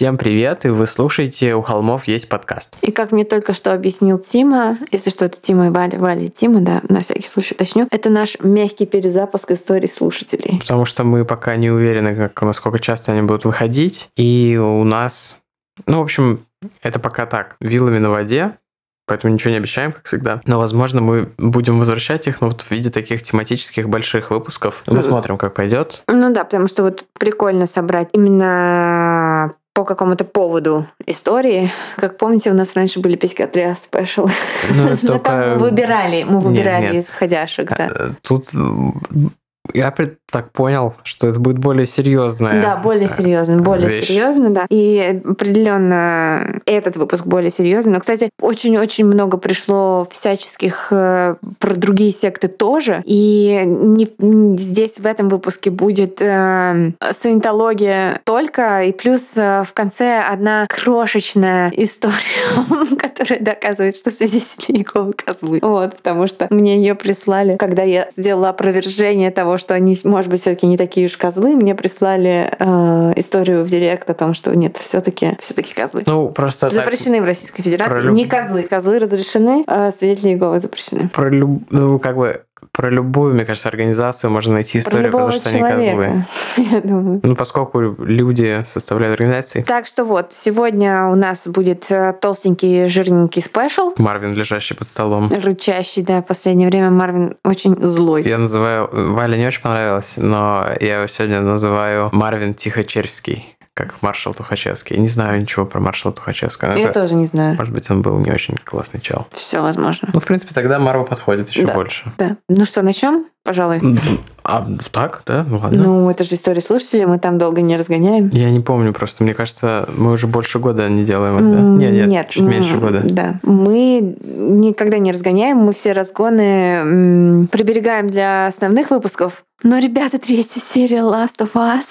Всем привет, и вы слушаете «У холмов есть подкаст». И как мне только что объяснил Тима, если что, это Тима и Валя, Валя и Тима, да, на всякий случай уточню, это наш мягкий перезапуск истории слушателей. Потому что мы пока не уверены, как, насколько часто они будут выходить, и у нас... Ну, в общем, это пока так, вилами на воде, поэтому ничего не обещаем, как всегда. Но, возможно, мы будем возвращать их, но вот в виде таких тематических больших выпусков. Мы смотрим, как пойдет. Ну да, потому что вот прикольно собрать именно по какому-то поводу истории. Как помните, у нас раньше были писька-3 спешл. Ну, только... мы выбирали, мы выбирали Нет, нет. из входящих, да. Э, Тут я при- так понял, что это будет более серьезное. Да, более серьезно, более вещь. серьезно, да. И определенно этот выпуск более серьезный. Но, кстати, очень-очень много пришло всяческих э, про другие секты тоже. И не- здесь в этом выпуске будет э, саентология только, и плюс э, в конце одна крошечная история, которая доказывает, что свидетели Иеговы козлы. Вот, потому что мне ее прислали, когда я сделала опровержение того, что они, может быть, все-таки не такие уж козлы, мне прислали э, историю в директ о том, что нет, все-таки все-таки козлы. Ну, просто так, Запрещены в Российской Федерации. люб- Не козлы. Козлы разрешены, а свидетели Иеговы запрещены. про люб- ну, как бы про любую, мне кажется, организацию можно найти Про историю, потому любого что они козлы. человека, я думаю. Ну, поскольку люди составляют организации, Так что вот, сегодня у нас будет э, толстенький, жирненький спешл. Марвин, лежащий под столом. Рычащий, да, в последнее время Марвин очень злой. Я называю... Валя не очень понравилось, но я его сегодня называю Марвин Тихочервский, как маршал Тухачевский. Не знаю ничего про маршала Тухачевского. Я это- тоже не знаю. Может быть, он был не очень классный чел. Все возможно. Ну, в принципе, тогда Марва подходит еще Да. больше. Да. Ну что, начнем, пожалуй? А, так, да? Ну, ладно. Ну, это же история слушателей, мы там долго не разгоняем. Я не помню просто. Мне кажется, мы уже больше года не делаем это. М, Нет, нет, чуть м, меньше года. Да. Мы никогда не разгоняем, мы все разгоны приберегаем для основных выпусков. Но, ребята, третья серия Last of Us.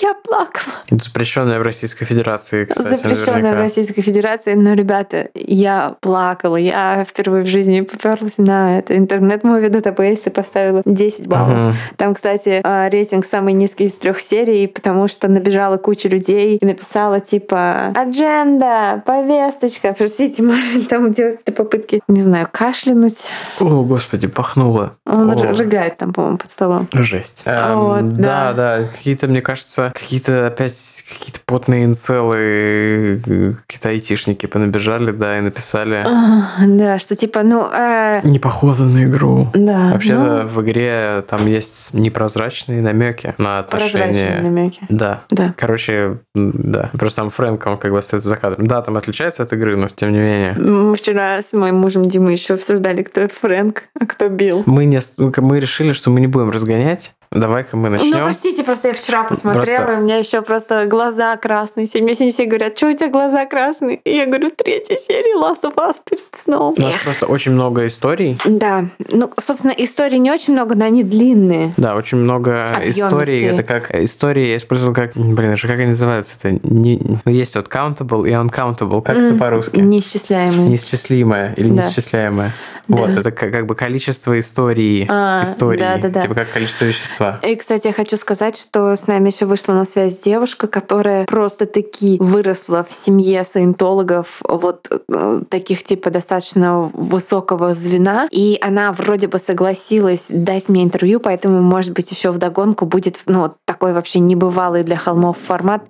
Я плакала. Запрещенная в Российской Федерации, кстати, Запрещенная в наверняка. Российской Федерации. Но, ребята, я плакала. Я впервые в жизни поперлась на это Internet Movie Database и поставила 10 баллов. Мгм. Там, кстати, э, рейтинг самый низкий из трех серий, потому что набежала куча людей и написала типа «Agenda, повесточка». Простите, Марвин там делает какие-то попытки, не знаю, кашлянуть. О, господи, пахнуло. Он О. рыгает там, по-моему, под столом. Жесть. Эм, Вот, да, да. да, какие-то, мне кажется, какие-то опять какие-то потные инцелы, э, какие-то айтишники понабежали, да, и написали А, Да, что типа, ну, э, не похоже на игру. да. Вообще-то ну, в игре там есть непрозрачные намеки на прозрачные отношения. намеки. Да. Да. Короче, да. Просто там Фрэнк, он как бы остается за кадром. Да, там отличается от игры, но тем не менее. Мы вчера с моим мужем Димой еще обсуждали, кто Фрэнк, а кто Билл. Мы, не, мы решили, что мы не будем разгонять. Давай-ка мы Ну, начнем. простите, просто я вчера посмотрела, Просто- и у меня еще просто глаза красные. Мне сегодня все говорят, что у тебя глаза красные? И я говорю, третья серия Last of Us перед сном. У нас просто очень много историй. Да, ну, собственно, историй не очень много, но они длинные. Да, очень много Объёмистые. историй. Это как истории, я использовал как, блин, это же как они называются? Это не, ну, есть вот countable и uncountable. Как это М, по-русски? Неисчисляемые. Неисчислимое или Да. неисчисляемое. Да. Вот, это как, как бы количество истории. А, истории. да-да-да. Типа как количество вещества. И, кстати, я хочу сказать, что с нами еще вышла на связь девушка, которая просто таки выросла в семье саентологов, вот э, таких типа достаточно высокого звена. И она вроде бы согласилась дать мне интервью, поэтому, может быть, еще вдогонку будет ну, такой вообще небывалый для холмов формат.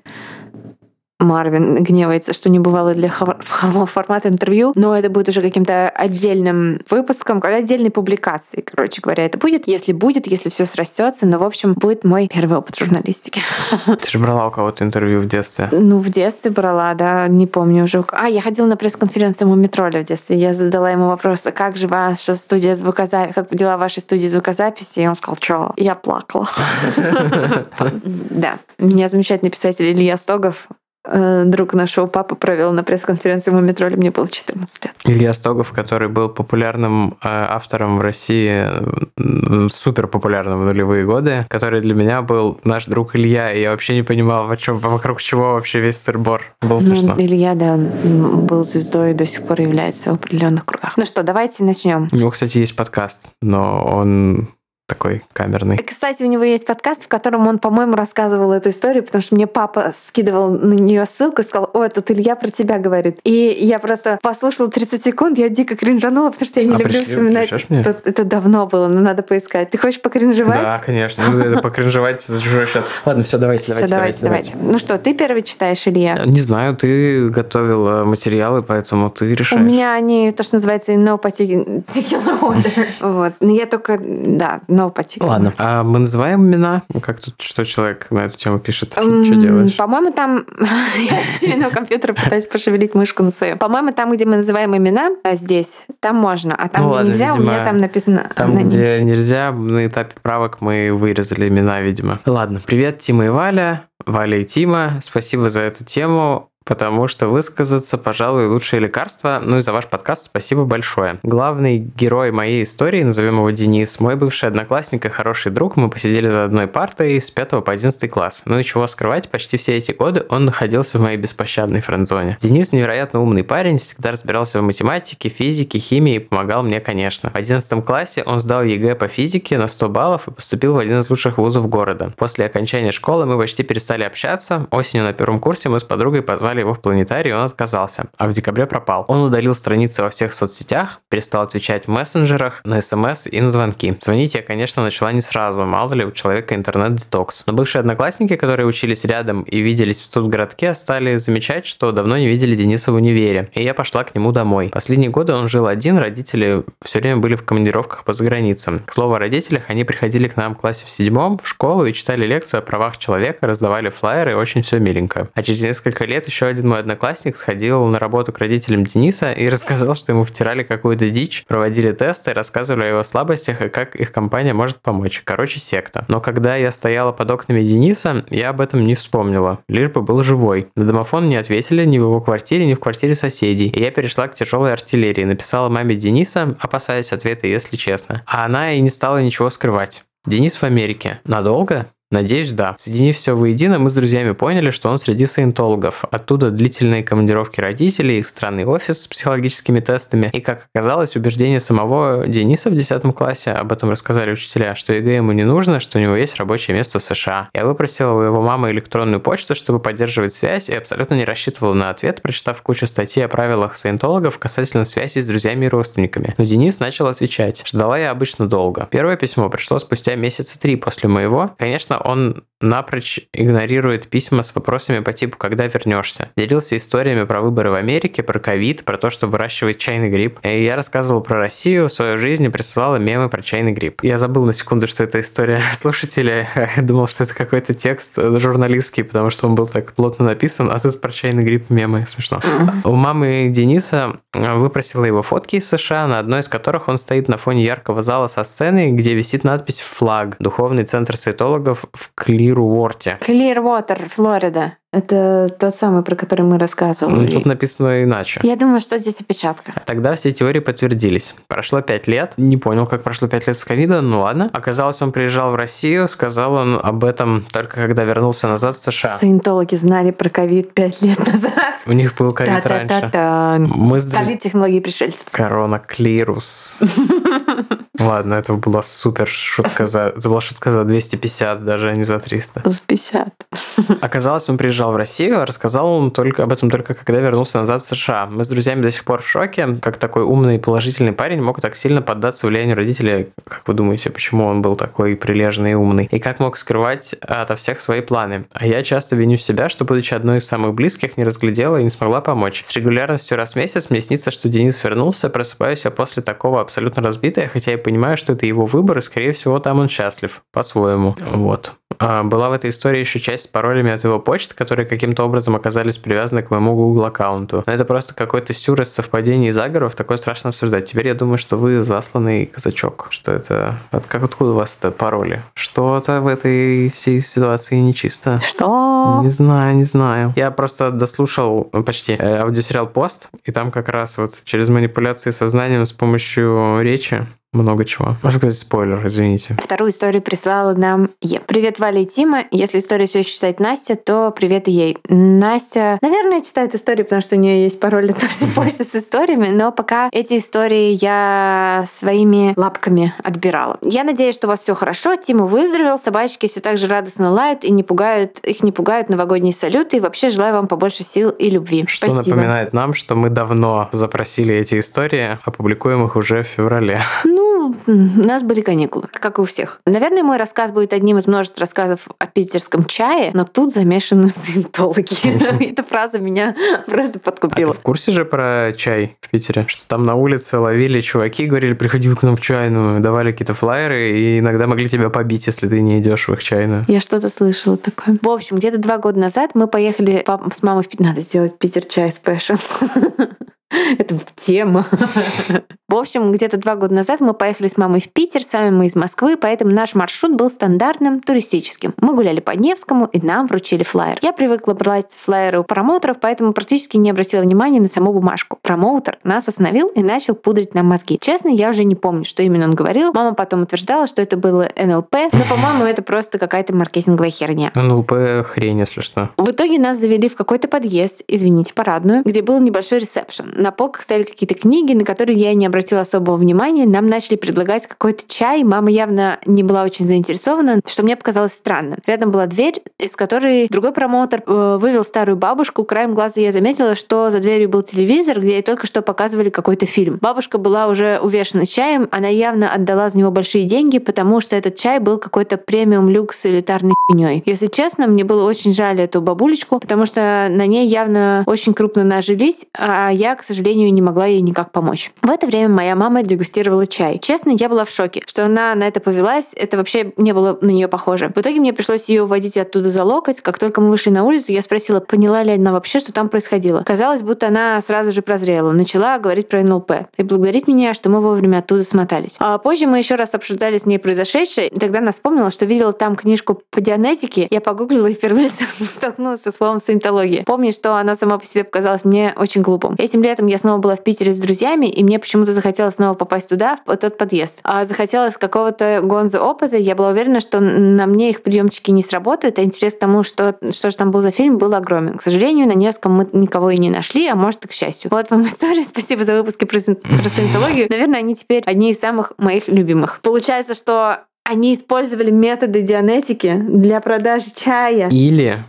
Марвин гневается, что не бывало для хо- холмов формат интервью, но это будет уже каким-то отдельным выпуском, отдельной публикацией, короче говоря, это будет. Если будет, если все срастется, но, в общем, будет мой первый опыт журналистики. Ты же брала у кого-то интервью в детстве. Ну, в детстве брала, да, не помню уже. А, я ходила на пресс-конференцию Мумитроля в детстве. Я задала ему вопрос, а как же ваша студия звукозаписи, как дела вашей студии звукозаписи? И он сказал, что? Я плакала. Да. Меня замечательный писатель Илья Стогов друг нашего папы провел на пресс-конференции в Мумитроли, мне было 14 лет. Илья Стогов, который был популярным э, автором в России, супер популярным в нулевые годы, который для меня был наш друг Илья, и я вообще не понимал, о чем, вокруг чего вообще весь сырбор. Было смешно. Ну, Илья, да, был звездой и до сих пор является в определенных кругах. Ну что, давайте начнем. У него, кстати, есть подкаст, но он такой камерный. Кстати, у него есть подкаст, в котором он, по-моему, рассказывал эту историю, потому что мне папа скидывал на нее ссылку и сказал, о, тут Илья про тебя говорит. И я просто послушала 30 секунд, я дико кринжанула, потому что я не а люблю пришли, вспоминать. Это, это давно было, но надо поискать. Ты хочешь покринжевать? Да, конечно. Ну, покринжевать за чужой счет. Ладно, все, давайте, давайте, давайте, давайте. Ну что, ты первый читаешь, Илья? Не знаю, ты готовила материалы, поэтому ты решаешь. У меня они, то, что называется, no particular order. Вот. Но я только, да, no particular. Ладно. А мы называем имена? Как тут, что человек на эту тему пишет? Что, что делаешь? По-моему, там... Я с темного компьютера пытаюсь пошевелить мышку на своем. По-моему, там, где мы называем имена, а здесь, там можно. А там, ну, где ладно, нельзя, видимо, у меня там написано... Там, где нельзя, на этапе правок мы вырезали имена, видимо. Ладно. Привет, Тима и Валя. Валя и Тима, спасибо за эту тему потому что высказаться, пожалуй, лучшее лекарство. Ну и за ваш подкаст спасибо большое. Главный герой моей истории, назовем его Денис, мой бывший одноклассник и хороший друг. Мы посидели за одной партой с 5 по 11 класс. Ну и чего скрывать, почти все эти годы он находился в моей беспощадной френдзоне. Денис невероятно умный парень, всегда разбирался в математике, физике, химии и помогал мне, конечно. В 11 классе он сдал ЕГЭ по физике на 100 баллов и поступил в один из лучших вузов города. После окончания школы мы почти перестали общаться. Осенью на первом курсе мы с подругой позвали позвали его в планетарий, он отказался, а в декабре пропал. Он удалил страницы во всех соцсетях, перестал отвечать в мессенджерах, на смс и на звонки. Звонить я, конечно, начала не сразу, мало ли у человека интернет-детокс. Но бывшие одноклассники, которые учились рядом и виделись в студгородке, стали замечать, что давно не видели Дениса в универе, и я пошла к нему домой. Последние годы он жил один, родители все время были в командировках по заграницам. К слову о родителях, они приходили к нам в классе в седьмом, в школу и читали лекцию о правах человека, раздавали флайеры, очень все миленько. А через несколько лет еще еще один мой одноклассник сходил на работу к родителям Дениса и рассказал, что ему втирали какую-то дичь, проводили тесты, рассказывали о его слабостях и как их компания может помочь. Короче, секта. Но когда я стояла под окнами Дениса, я об этом не вспомнила. Лишь бы был живой. На домофон не ответили ни в его квартире, ни в квартире соседей. И я перешла к тяжелой артиллерии. Написала маме Дениса, опасаясь ответа, если честно. А она и не стала ничего скрывать. Денис в Америке. Надолго? Надеюсь, да. Соединив все воедино, мы с друзьями поняли, что он среди саентологов. Оттуда длительные командировки родителей, их странный офис с психологическими тестами. И, как оказалось, убеждение самого Дениса в 10 классе, об этом рассказали учителя, что ЕГЭ ему не нужно, что у него есть рабочее место в США. Я выпросила у его мамы электронную почту, чтобы поддерживать связь, и абсолютно не рассчитывала на ответ, прочитав кучу статей о правилах саентологов касательно связи с друзьями и родственниками. Но Денис начал отвечать. Ждала я обычно долго. Первое письмо пришло спустя месяца три после моего. Конечно, он напрочь игнорирует письма с вопросами по типу «когда вернешься?». Делился историями про выборы в Америке, про ковид, про то, что выращивает чайный гриб. И я рассказывал про Россию, свою жизнь и присылала мемы про чайный гриб. Я забыл на секунду, что это история слушателя. Думал, что это какой-то текст журналистский, потому что он был так плотно написан, а тут про чайный гриб мемы. Смешно. У мамы Дениса выпросила его фотки из США, на одной из которых он стоит на фоне яркого зала со сценой, где висит надпись «Флаг», духовный центр саитологов в Клируорте. Клирвотер, Флорида. Это тот самый, про который мы рассказывали. Ну, тут написано иначе. Я думаю, что здесь опечатка. Тогда все теории подтвердились. Прошло пять лет. Не понял, как прошло пять лет с ковида, ну ладно. Оказалось, он приезжал в Россию, сказал он об этом только когда вернулся назад в США. Саентологи знали про ковид пять лет назад. У них был ковид раньше. Мы с... Ковид технологии пришельцев. Корона Клирус. Ладно, это была супер шутка за... Это была шутка за 250, даже а не за 300. За 50. Оказалось, он приезжал в Россию, а рассказал он только об этом только когда вернулся назад в США. Мы с друзьями до сих пор в шоке, как такой умный и положительный парень мог так сильно поддаться влиянию родителей. Как вы думаете, почему он был такой прилежный и умный? И как мог скрывать ото всех свои планы? А я часто виню себя, что, будучи одной из самых близких, не разглядела и не смогла помочь. С регулярностью раз в месяц мне снится, что Денис вернулся, просыпаюсь я после такого абсолютно разбитая, хотя и понимаю, что это его выбор, и, скорее всего, там он счастлив. По-своему. Вот. А, была в этой истории еще часть с паролями от его почты, которые каким-то образом оказались привязаны к моему Google аккаунту. Но это просто какой-то сюр из совпадений и заговоров, такое страшно обсуждать. Теперь я думаю, что вы засланный казачок. Что это? Вот как откуда у вас это пароли? Что-то в этой ситуации нечисто. Что? Не знаю, не знаю. Я просто дослушал почти э, аудиосериал «Пост», и там как раз вот через манипуляции сознанием с помощью речи много чего. Можно сказать спойлер, извините. Вторую историю прислала нам Е. Привет, Валя и Тима. Если историю все еще читает Настя, то привет и ей. Настя, наверное, читает истории, потому что у нее есть пароль от нашей почты с историями, но пока эти истории я своими лапками отбирала. Я надеюсь, что у вас все хорошо. Тима выздоровел, собачки все так же радостно лают и не пугают, их не пугают новогодние салюты. И вообще желаю вам побольше сил и любви. Что Спасибо. напоминает нам, что мы давно запросили эти истории, опубликуем их уже в феврале. Ну, у нас были каникулы, как и у всех. Наверное, мой рассказ будет одним из множества рассказов о питерском чае, но тут замешаны саентологи. Эта фраза меня просто А ты подкупила. в курсе же про чай в Питере? Что там на улице ловили чуваки, говорили, приходи к нам в чайную, давали какие-то флайеры, и иногда могли тебя побить, если ты не идешь в их чайную. Я что-то слышала такое. В общем, где-то два года назад мы поехали с мамой в. Надо сделать Питер чай спешл. Это тема. В общем, где-то два года назад мы поехали с мамой в Питер, сами мы из Москвы, поэтому наш маршрут был стандартным, туристическим. Мы гуляли по Невскому, и нам вручили флаер. Я привыкла брать флаеры у промоутеров, поэтому практически не обратила внимания на саму бумажку. Промоутер нас остановил и начал пудрить нам мозги. Честно, я уже не помню, что именно он говорил. Мама потом утверждала, что это было НЛП, но, по-моему, это просто какая-то маркетинговая херня. НЛП хрень, если что. В итоге нас завели в какой-то подъезд, извините, парадную, где был небольшой ресепшн. На полках стояли какие-то книги, на которые я не обратила особого внимания. Нам начали предлагать какой-то чай. Мама явно не была очень заинтересована, что мне показалось странным. Рядом была дверь, из которой другой промоутер э, вывел старую бабушку. Краем глаза я заметила, что за дверью был телевизор, где ей только что показывали какой-то фильм. Бабушка была уже увешана чаем, она явно отдала за него большие деньги, потому что этот чай был какой-то премиум люкс элитарной хуйней. Если честно, мне было очень жаль эту бабулечку, потому что на ней явно очень крупно нажились, а я, к сожалению, не могла ей никак помочь. В это время моя мама дегустировала чай. Честно, я была в шоке, что она на это повелась, это вообще не было на нее похоже. В итоге мне пришлось ее уводить оттуда за локоть. Как только мы вышли на улицу, я спросила, поняла ли она вообще, что там происходило. Казалось, будто она сразу же прозрела, начала говорить про НЛП и благодарить меня, что мы вовремя оттуда смотались. А позже мы еще раз обсуждали с ней произошедшее, и тогда она вспомнила, что видела там книжку по дианетике. Я погуглила и впервые столкнулась со словом саентология. Помню, что оно само по себе показалось мне очень глупым. Этим летом я снова была в Питере с друзьями, и мне почему-то захотелось снова попасть туда, в тот подъезд. А захотелось какого-то гонза опыта. Я была уверена, что на мне их приемчики не сработают, а интерес к тому, что, что же там был за фильм, был огромен. К сожалению, на Невском мы никого и не нашли, а может и к счастью. Вот вам история. Спасибо за выпуски про, про саентологию. Наверное, они теперь одни из самых моих любимых. Получается, что они использовали методы дианетики для продажи чая. Или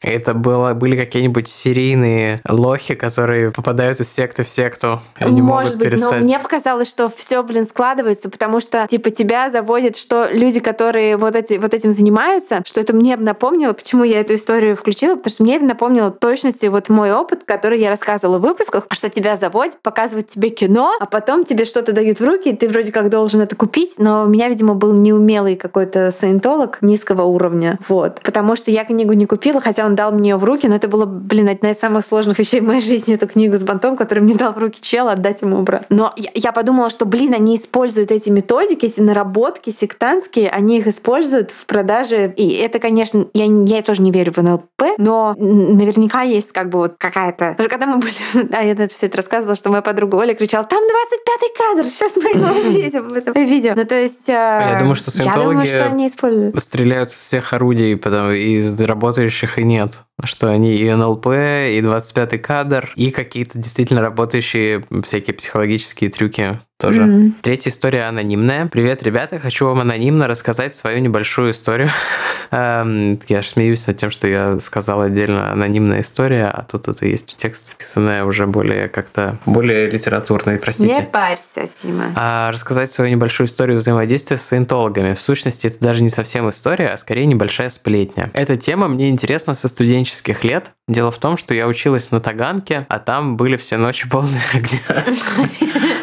это было, были какие-нибудь серийные лохи, которые попадают из секты в секту. и Они Может могут быть, перестать. но мне показалось, что все, блин, складывается, потому что, типа, тебя заводит, что люди, которые вот, эти, вот этим занимаются, что это мне напомнило, почему я эту историю включила, потому что мне это напомнило точности вот мой опыт, который я рассказывала в выпусках, что тебя заводят, показывают тебе кино, а потом тебе что-то дают в руки, и ты вроде как должен это купить, но у меня, видимо, был неумелый какой-то саентолог низкого уровня, вот. Потому что я книгу не купила, хотя он дал мне ее в руки, но это было, блин, одна из самых сложных вещей в моей жизни, эту книгу с бантом, который мне дал в руки чел, отдать ему обратно. Но я, я подумала, что, блин, они используют эти методики, эти наработки сектантские, они их используют в продаже. И это, конечно, я, я тоже не верю в НЛП, но наверняка есть как бы вот какая-то... Даже когда мы были... Да, я это все это рассказывала, что моя подруга Оля кричала, там 25-й кадр, сейчас мы его увидим в этом видео. Ну, то есть... Я э, думаю, что Я думаю, саентологи что они используют. стреляют из всех орудий, потом из работающих и нет. Что они и НЛП, и 25-й кадр, и какие-то действительно работающие всякие психологические трюки тоже. Мгм. Третья история анонимная. Привет, ребята. Хочу вам анонимно рассказать свою небольшую историю. Эм, Я смеюсь над тем, что я сказал отдельно анонимная история, а тут это есть текст вписанная уже более как-то более литературный, простите. Не парься, Тима. А рассказать свою небольшую историю взаимодействия с саентологами. В сущности, это даже не совсем история, а скорее небольшая сплетня. Эта тема мне интересна со студенческих лет. Дело в том, что я училась на Таганке, а там были все ночи полные огня.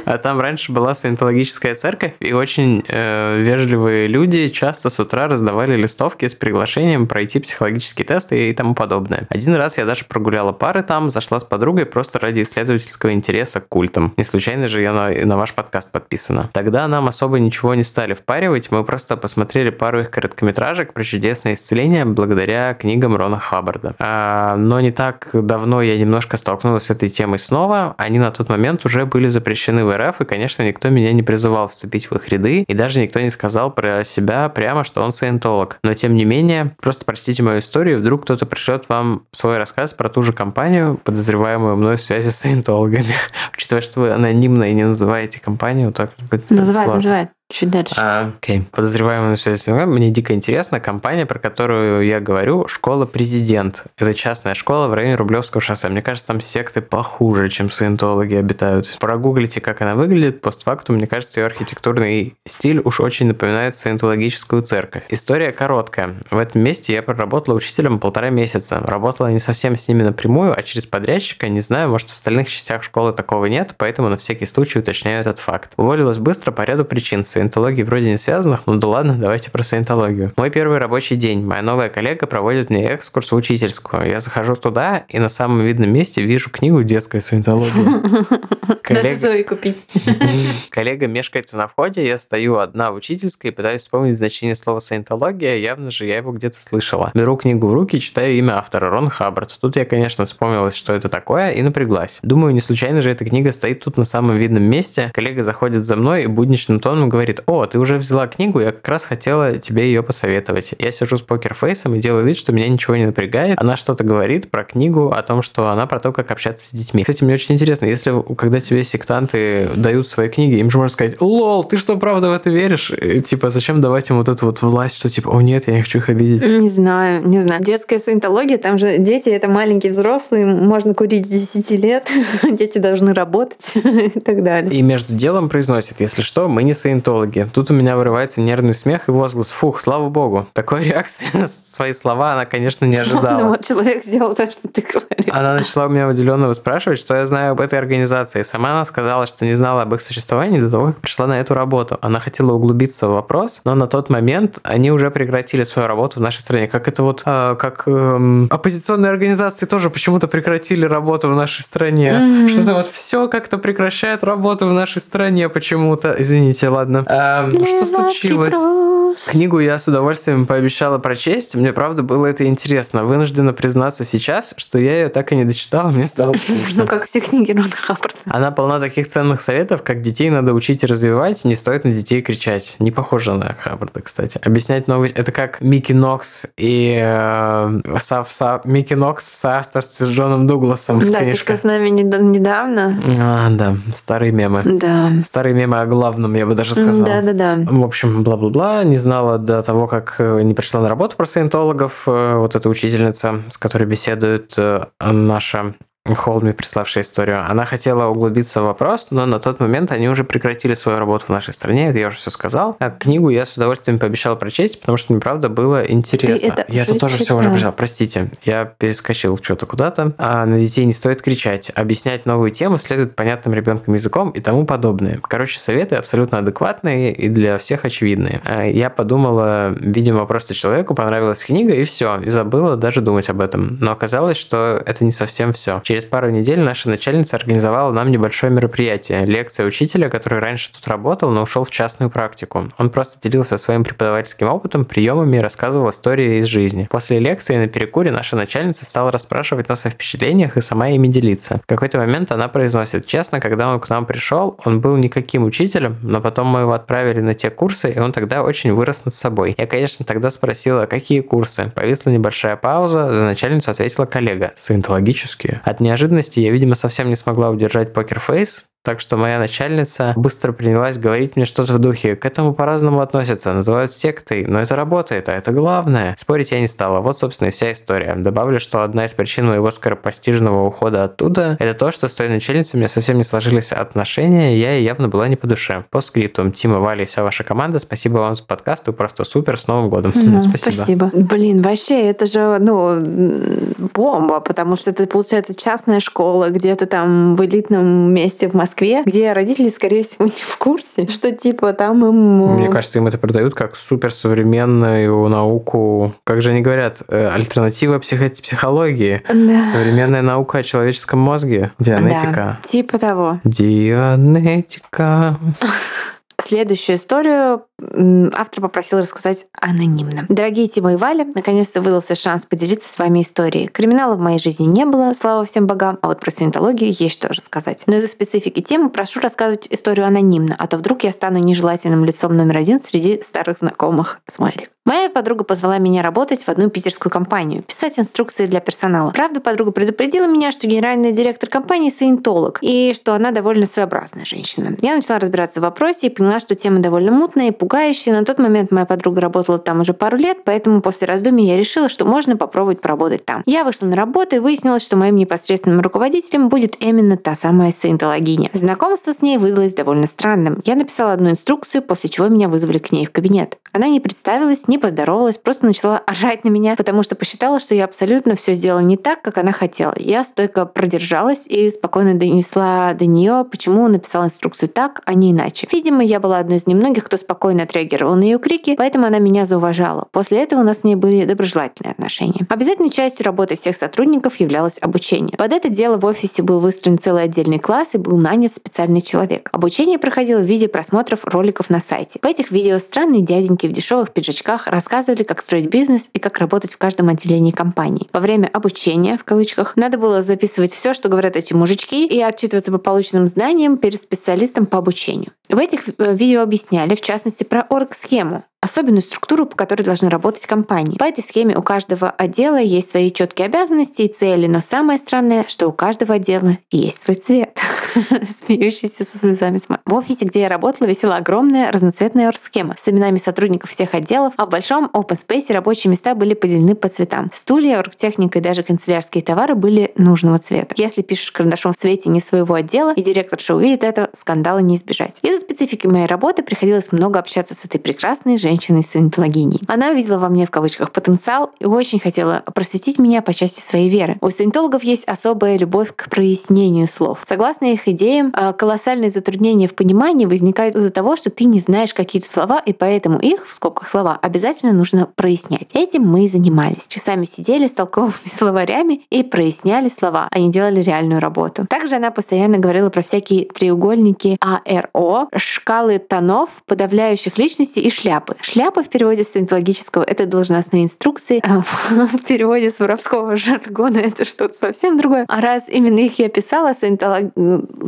А там раньше была саентологическая церковь, и очень э, вежливые люди часто с утра раздавали листовки с приглашением пройти психологические тесты и тому подобное. Один раз я даже прогуляла пары там, зашла с подругой просто ради исследовательского интереса к культам. Не случайно же я на, на ваш подкаст подписана. Тогда нам особо ничего не стали впаривать, мы просто посмотрели пару их короткометражек про чудесное исцеление благодаря книгам Рона Хаббарда. А, но но не так давно я немножко столкнулась с этой темой снова. Они на тот момент уже были запрещены в РФ, и, конечно, никто меня не призывал вступить в их ряды, и даже никто не сказал про себя прямо, что он саентолог. Но, тем не менее, просто прочтите мою историю, вдруг кто-то пришлет вам свой рассказ про ту же компанию, подозреваемую мной в связи с саентологами. Учитывая, что вы анонимно и не называете компанию, так будет Называет, называет. Чуть дальше. А, окей. Подозреваемый связи с Мне дико интересно. Компания, про которую я говорю, школа «Президент». Это частная школа в районе Рублевского шоссе. Мне кажется, там секты похуже, чем саентологи обитают. Прогуглите, как она выглядит. Постфактум, мне кажется, ее архитектурный стиль уж очень напоминает саентологическую церковь. История короткая. В этом месте я проработала учителем полтора месяца. Работала не совсем с ними напрямую, а через подрядчика. Не знаю, может, в остальных частях школы такого нет, поэтому на всякий случай уточняю этот факт. Уволилась быстро по ряду причин саентологией вроде не связанных, ну да ладно, давайте про саентологию. Мой первый рабочий день. Моя новая коллега проводит мне экскурс в учительскую. Я захожу туда и на самом видном месте вижу книгу «Детская саентология». Коллега... купить. Коллега мешкается на входе, я стою одна в учительской и пытаюсь вспомнить значение слова «саентология». Явно же я его где-то слышала. Беру книгу в руки, читаю имя автора Рон Хаббард. Тут я, конечно, вспомнила, что это такое, и напряглась. Думаю, не случайно же эта книга стоит тут на самом видном месте. Коллега заходит за мной и будничным тоном говорит, говорит, о, ты уже взяла книгу, я как раз хотела тебе ее посоветовать. Я сижу с покерфейсом и делаю вид, что меня ничего не напрягает. Она что-то говорит про книгу, о том, что она про то, как общаться с детьми. Кстати, мне очень интересно, если когда тебе сектанты дают свои книги, им же можно сказать, лол, ты что, правда в это веришь? И, типа, зачем давать им вот эту вот власть, что типа, о нет, я не хочу их обидеть? Не знаю, не знаю. Детская саентология, там же дети это маленькие взрослые, можно курить с 10 лет, дети должны работать и так далее. И между делом произносит, если что, мы не саентологи, психологи. Тут у меня вырывается нервный смех и возглас. Фух, слава богу. Такой реакции на свои слова она, конечно, не ожидала. Ну вот человек сделал то, что ты говоришь. Она начала у меня выделенного спрашивать, что я знаю об этой организации. Сама она сказала, что не знала об их существовании до того, как пришла на эту работу. Она хотела углубиться в вопрос, но на тот момент они уже прекратили свою работу в нашей стране. Как это вот, э, как э, оппозиционные организации тоже почему-то прекратили работу в нашей стране. Mm-hmm. Что-то вот все как-то прекращает работу в нашей стране почему-то. Извините, ладно. Эм, что случилось? Книгу я с удовольствием пообещала прочесть. Мне, правда, было это интересно. Вынуждена признаться сейчас, что я ее так и не дочитала, мне стало. Ну, как все книги Рона Хаббарда. Она полна таких ценных советов, как детей надо учить и развивать, не стоит на детей кричать. Не похоже на Хаббарда, кстати. Объяснять новый... Это как Микки Нокс и э, со, со... Микки Нокс в соавторстве с Джоном Дугласом. Да, ты что с нами недавно. А, да, старые мемы. Да. Старые мемы о главном, я бы даже сказал. Да-да-да. В общем, бла-бла-бла. Не знала до того, как э, не пришла на работу про саентологов. Э, вот эта учительница, с которой беседует э, наша Холдми, приславшая историю, она хотела углубиться в вопрос, но на тот момент они уже прекратили свою работу в нашей стране, это я уже все сказал. А книгу я с удовольствием пообещал прочесть, потому что мне правда было интересно. это я тут тоже все уже прочитал, простите, я перескочил что-то куда-то. А на детей не стоит кричать, объяснять новую тему следует понятным ребенком языком и тому подобное. Короче, советы абсолютно адекватные и для всех очевидные. А я подумала, видимо, просто человеку понравилась книга и все, и забыла даже думать об этом. Но оказалось, что это не совсем все. Через пару недель наша начальница организовала нам небольшое мероприятие. Лекция учителя, который раньше тут работал, но ушел в частную практику. Он просто делился своим преподавательским опытом, приемами и рассказывал истории из жизни. После лекции на перекуре наша начальница стала расспрашивать нас о впечатлениях и сама ими делиться. В какой-то момент она произносит, честно, когда он к нам пришел, он был никаким учителем, но потом мы его отправили на те курсы, и он тогда очень вырос над собой. Я, конечно, тогда спросила, какие курсы. Повисла небольшая пауза, за начальницу ответила коллега. Саентологические. От неожиданности. Я, видимо, совсем не смогла удержать покерфейс, так что моя начальница быстро принялась говорить мне что-то в духе. К этому по-разному относятся, называют сектой, но это работает, а это главное. Спорить я не стала. Вот, собственно, и вся история. Добавлю, что одна из причин моего скоропостижного ухода оттуда – это то, что с той начальницей у меня совсем не сложились отношения, я ей явно была не по душе. По скрипту. Тима, Валя и вся ваша команда, спасибо вам за подкаст, вы просто супер, с Новым годом. Mm, спасибо. Спасибо. Блин, вообще, это же, ну, бомба, потому что это, получается, частная школа где-то там в элитном месте в Москве Москве, где родители, скорее всего, не в курсе, что типа там им... Мне кажется, им это продают как суперсовременную науку, как же они говорят, э, альтернатива психо психологии. Да. Современная наука о человеческом мозге. Дианетика. Да, типа того. Дианетика. Следующую историю автор попросил рассказать анонимно. Дорогие Тима и Валя, наконец-то выдался шанс поделиться с вами историей. Криминала в моей жизни не было, слава всем богам, а вот про саентологию есть что рассказать. Но из-за специфики темы прошу рассказывать историю анонимно, а то вдруг я стану нежелательным лицом номер один среди старых знакомых. Смайлик. Моя подруга позвала меня работать в одну питерскую компанию, писать инструкции для персонала. Правда, подруга предупредила меня, что генеральный директор компании саентолог, и что она довольно своеобразная женщина. Я начала разбираться в вопросе и поняла, что тема довольно мутная и пугающая. На тот момент моя подруга работала там уже пару лет, поэтому после раздумий я решила, что можно попробовать поработать там. Я вышла на работу и выяснилось, что моим непосредственным руководителем будет именно та самая саентологиня. Знакомство с ней выдалось довольно странным. Я написала одну инструкцию, после чего меня вызвали к ней в кабинет. Она не представилась, не поздоровалась, просто начала орать на меня, потому что посчитала, что я абсолютно все сделала не так, как она хотела. Я стойко продержалась и спокойно донесла до нее, почему написала инструкцию так, а не иначе. Видимо, я была одной из немногих, кто спокойно отреагировал на ее крики, поэтому она меня зауважала. После этого у нас с ней были доброжелательные отношения. Обязательной частью работы всех сотрудников являлось обучение. Под это дело в офисе был выстроен целый отдельный класс и был нанят специальный человек. Обучение проходило в виде просмотров роликов на сайте. В этих видео странные дяденьки в дешевых пиджачках рассказывали, как строить бизнес и как работать в каждом отделении компании. Во время обучения, в кавычках, надо было записывать все, что говорят эти мужички, и отчитываться по полученным знаниям перед специалистом по обучению. В этих видео объясняли, в частности, про орг-схему, особенную структуру, по которой должны работать компании. По этой схеме у каждого отдела есть свои четкие обязанности и цели, но самое странное, что у каждого отдела есть свой цвет. Смеющийся со слезами В офисе, где я работала, висела огромная разноцветная схема с именами сотрудников всех отделов, а в большом open space рабочие места были поделены по цветам. Стулья, оргтехника и даже канцелярские товары были нужного цвета. Если пишешь карандашом в цвете не своего отдела, и директор шоу увидит это, скандала не избежать. Из-за специфики моей работы приходилось много общаться с этой прекрасной женщиной женщиной-саентологиней. Она увидела во мне в кавычках потенциал и очень хотела просветить меня по части своей веры. У саентологов есть особая любовь к прояснению слов. Согласно их идеям, а, колоссальные затруднения в понимании возникают из-за того, что ты не знаешь какие-то слова, и поэтому их, в скобках слова, обязательно нужно прояснять. Этим мы и занимались. Часами сидели с толковыми словарями и проясняли слова, не делали реальную работу. Также она постоянно говорила про всякие треугольники АРО, шкалы тонов, подавляющих личности и шляпы. Шляпа в переводе с саентологического — это должностные инструкции, а в переводе с воровского жаргона это что-то совсем другое. А раз именно их я писала, саентолог...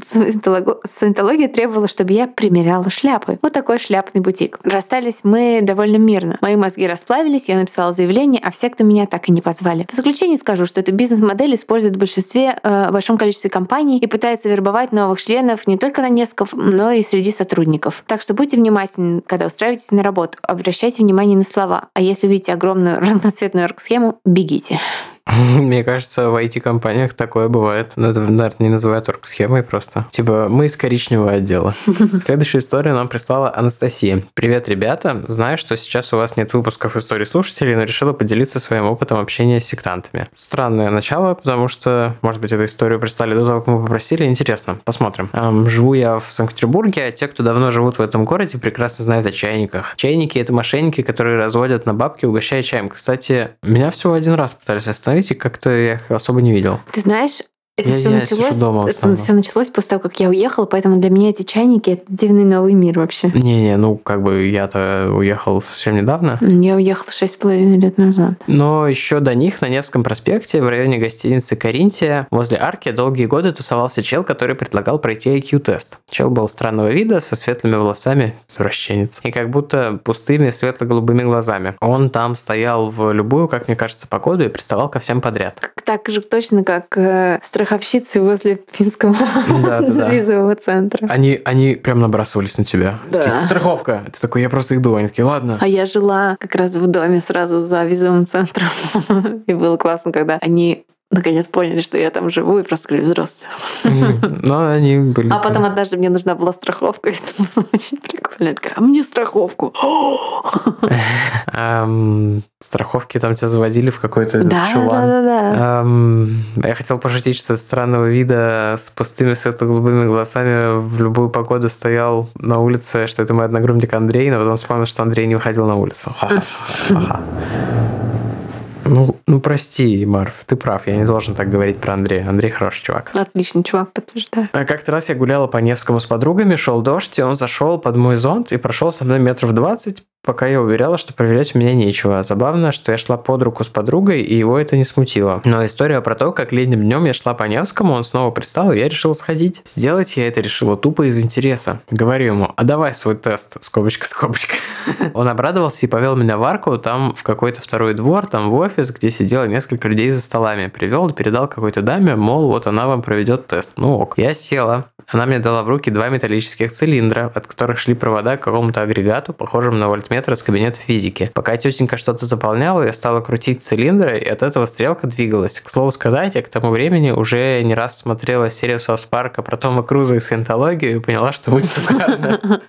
саентология требовала, чтобы я примеряла шляпы. Вот такой шляпный бутик. Расстались мы довольно мирно. Мои мозги расплавились, я написала заявление, а все, кто меня так и не позвали. В заключение скажу, что эту бизнес-модель используют в большинстве, э, большом количестве компаний и пытаются вербовать новых членов не только на несколько, но и среди сотрудников. Так что будьте внимательны, когда устраиваетесь на работу обращайте внимание на слова. А если увидите огромную разноцветную орг-схему, бегите. Мне кажется, в IT-компаниях такое бывает. Но это, наверное, не называют орг-схемой просто. Типа, мы из коричневого отдела. Следующую историю нам прислала Анастасия. Привет, ребята. Знаю, что сейчас у вас нет выпусков истории слушателей, но решила поделиться своим опытом общения с сектантами. Странное начало, потому что, может быть, эту историю прислали до того, как мы попросили. Интересно. Посмотрим. Эм, живу я в Санкт-Петербурге, а те, кто давно живут в этом городе, прекрасно знают о чайниках. Чайники – это мошенники, которые разводят на бабки, угощая чаем. Кстати, меня всего один раз пытались остановить знаете, как-то я их особо не видел. Ты знаешь, это я, все я началось. дома это все началось после того, как я уехала, поэтому для меня эти чайники это дивный новый мир вообще. Не-не, ну как бы я-то уехал совсем недавно. Я уехала шесть с половиной лет назад. Но еще до них на Невском проспекте в районе гостиницы Каринтия возле арки долгие годы тусовался чел, который предлагал пройти IQ-тест. Чел был странного вида, со светлыми волосами, извращенец, и как будто пустыми светло-голубыми глазами. Он там стоял в любую, как мне кажется, погоду и приставал ко всем подряд. Так же точно, как э, страховщицы возле финского Да, да, да. визового центра. Они, они прям набрасывались на тебя. Да. Такие, Страховка. Ты такой, я просто иду. Они такие, ладно. А я жила как раз в доме сразу за визовым центром. И было классно, когда они наконец поняли, что я там живу, и просто говорю, здравствуйте. Но они были... А потом однажды мне нужна была страховка, и это было очень прикольно. Я такая, а мне страховку? Страховки там тебя заводили в какой-то Да, чулан. да, да, да. Я хотел пошутить, что странного вида с пустыми светло-голубыми глазами в любую погоду стоял на улице, что это мой одногруппник Андрей, но потом вспомнил, что Андрей не выходил на улицу. Ха-ха-ха. Ну, ну прости, Марф, ты прав, я не должен так говорить про Андрея. Андрей хороший чувак. Отличный чувак, подтверждаю. А как-то раз я гуляла по Невскому с подругами, шел дождь, и он зашел под мой зонт и прошел со мной метров 20, пока я уверяла, что проверять у меня нечего. Забавно, что я шла под руку с подругой, и его это не смутило. Но история про то, как летним днем я шла по Невскому, он снова пристал, и я решила сходить. Сделать я это решила тупо из интереса. Говорю ему, а давай свой тест, скобочка, скобочка. Он обрадовался и повел меня в арку, там в какой-то второй двор, там в офис, где сидело несколько людей за столами. Привел и передал какой-то даме, мол, вот она вам проведет тест. Ну ок. Я села. Она мне дала в руки два металлических цилиндра, от которых шли провода к какому-то агрегату, похожему на вольтметр из кабинета физики. Пока тетенька что-то заполняла, я стала крутить цилиндры, и от этого стрелка двигалась. К слову сказать, я к тому времени уже не раз смотрела серию Саус Парка про Тома Круза и саентологию и поняла, что будет угарно.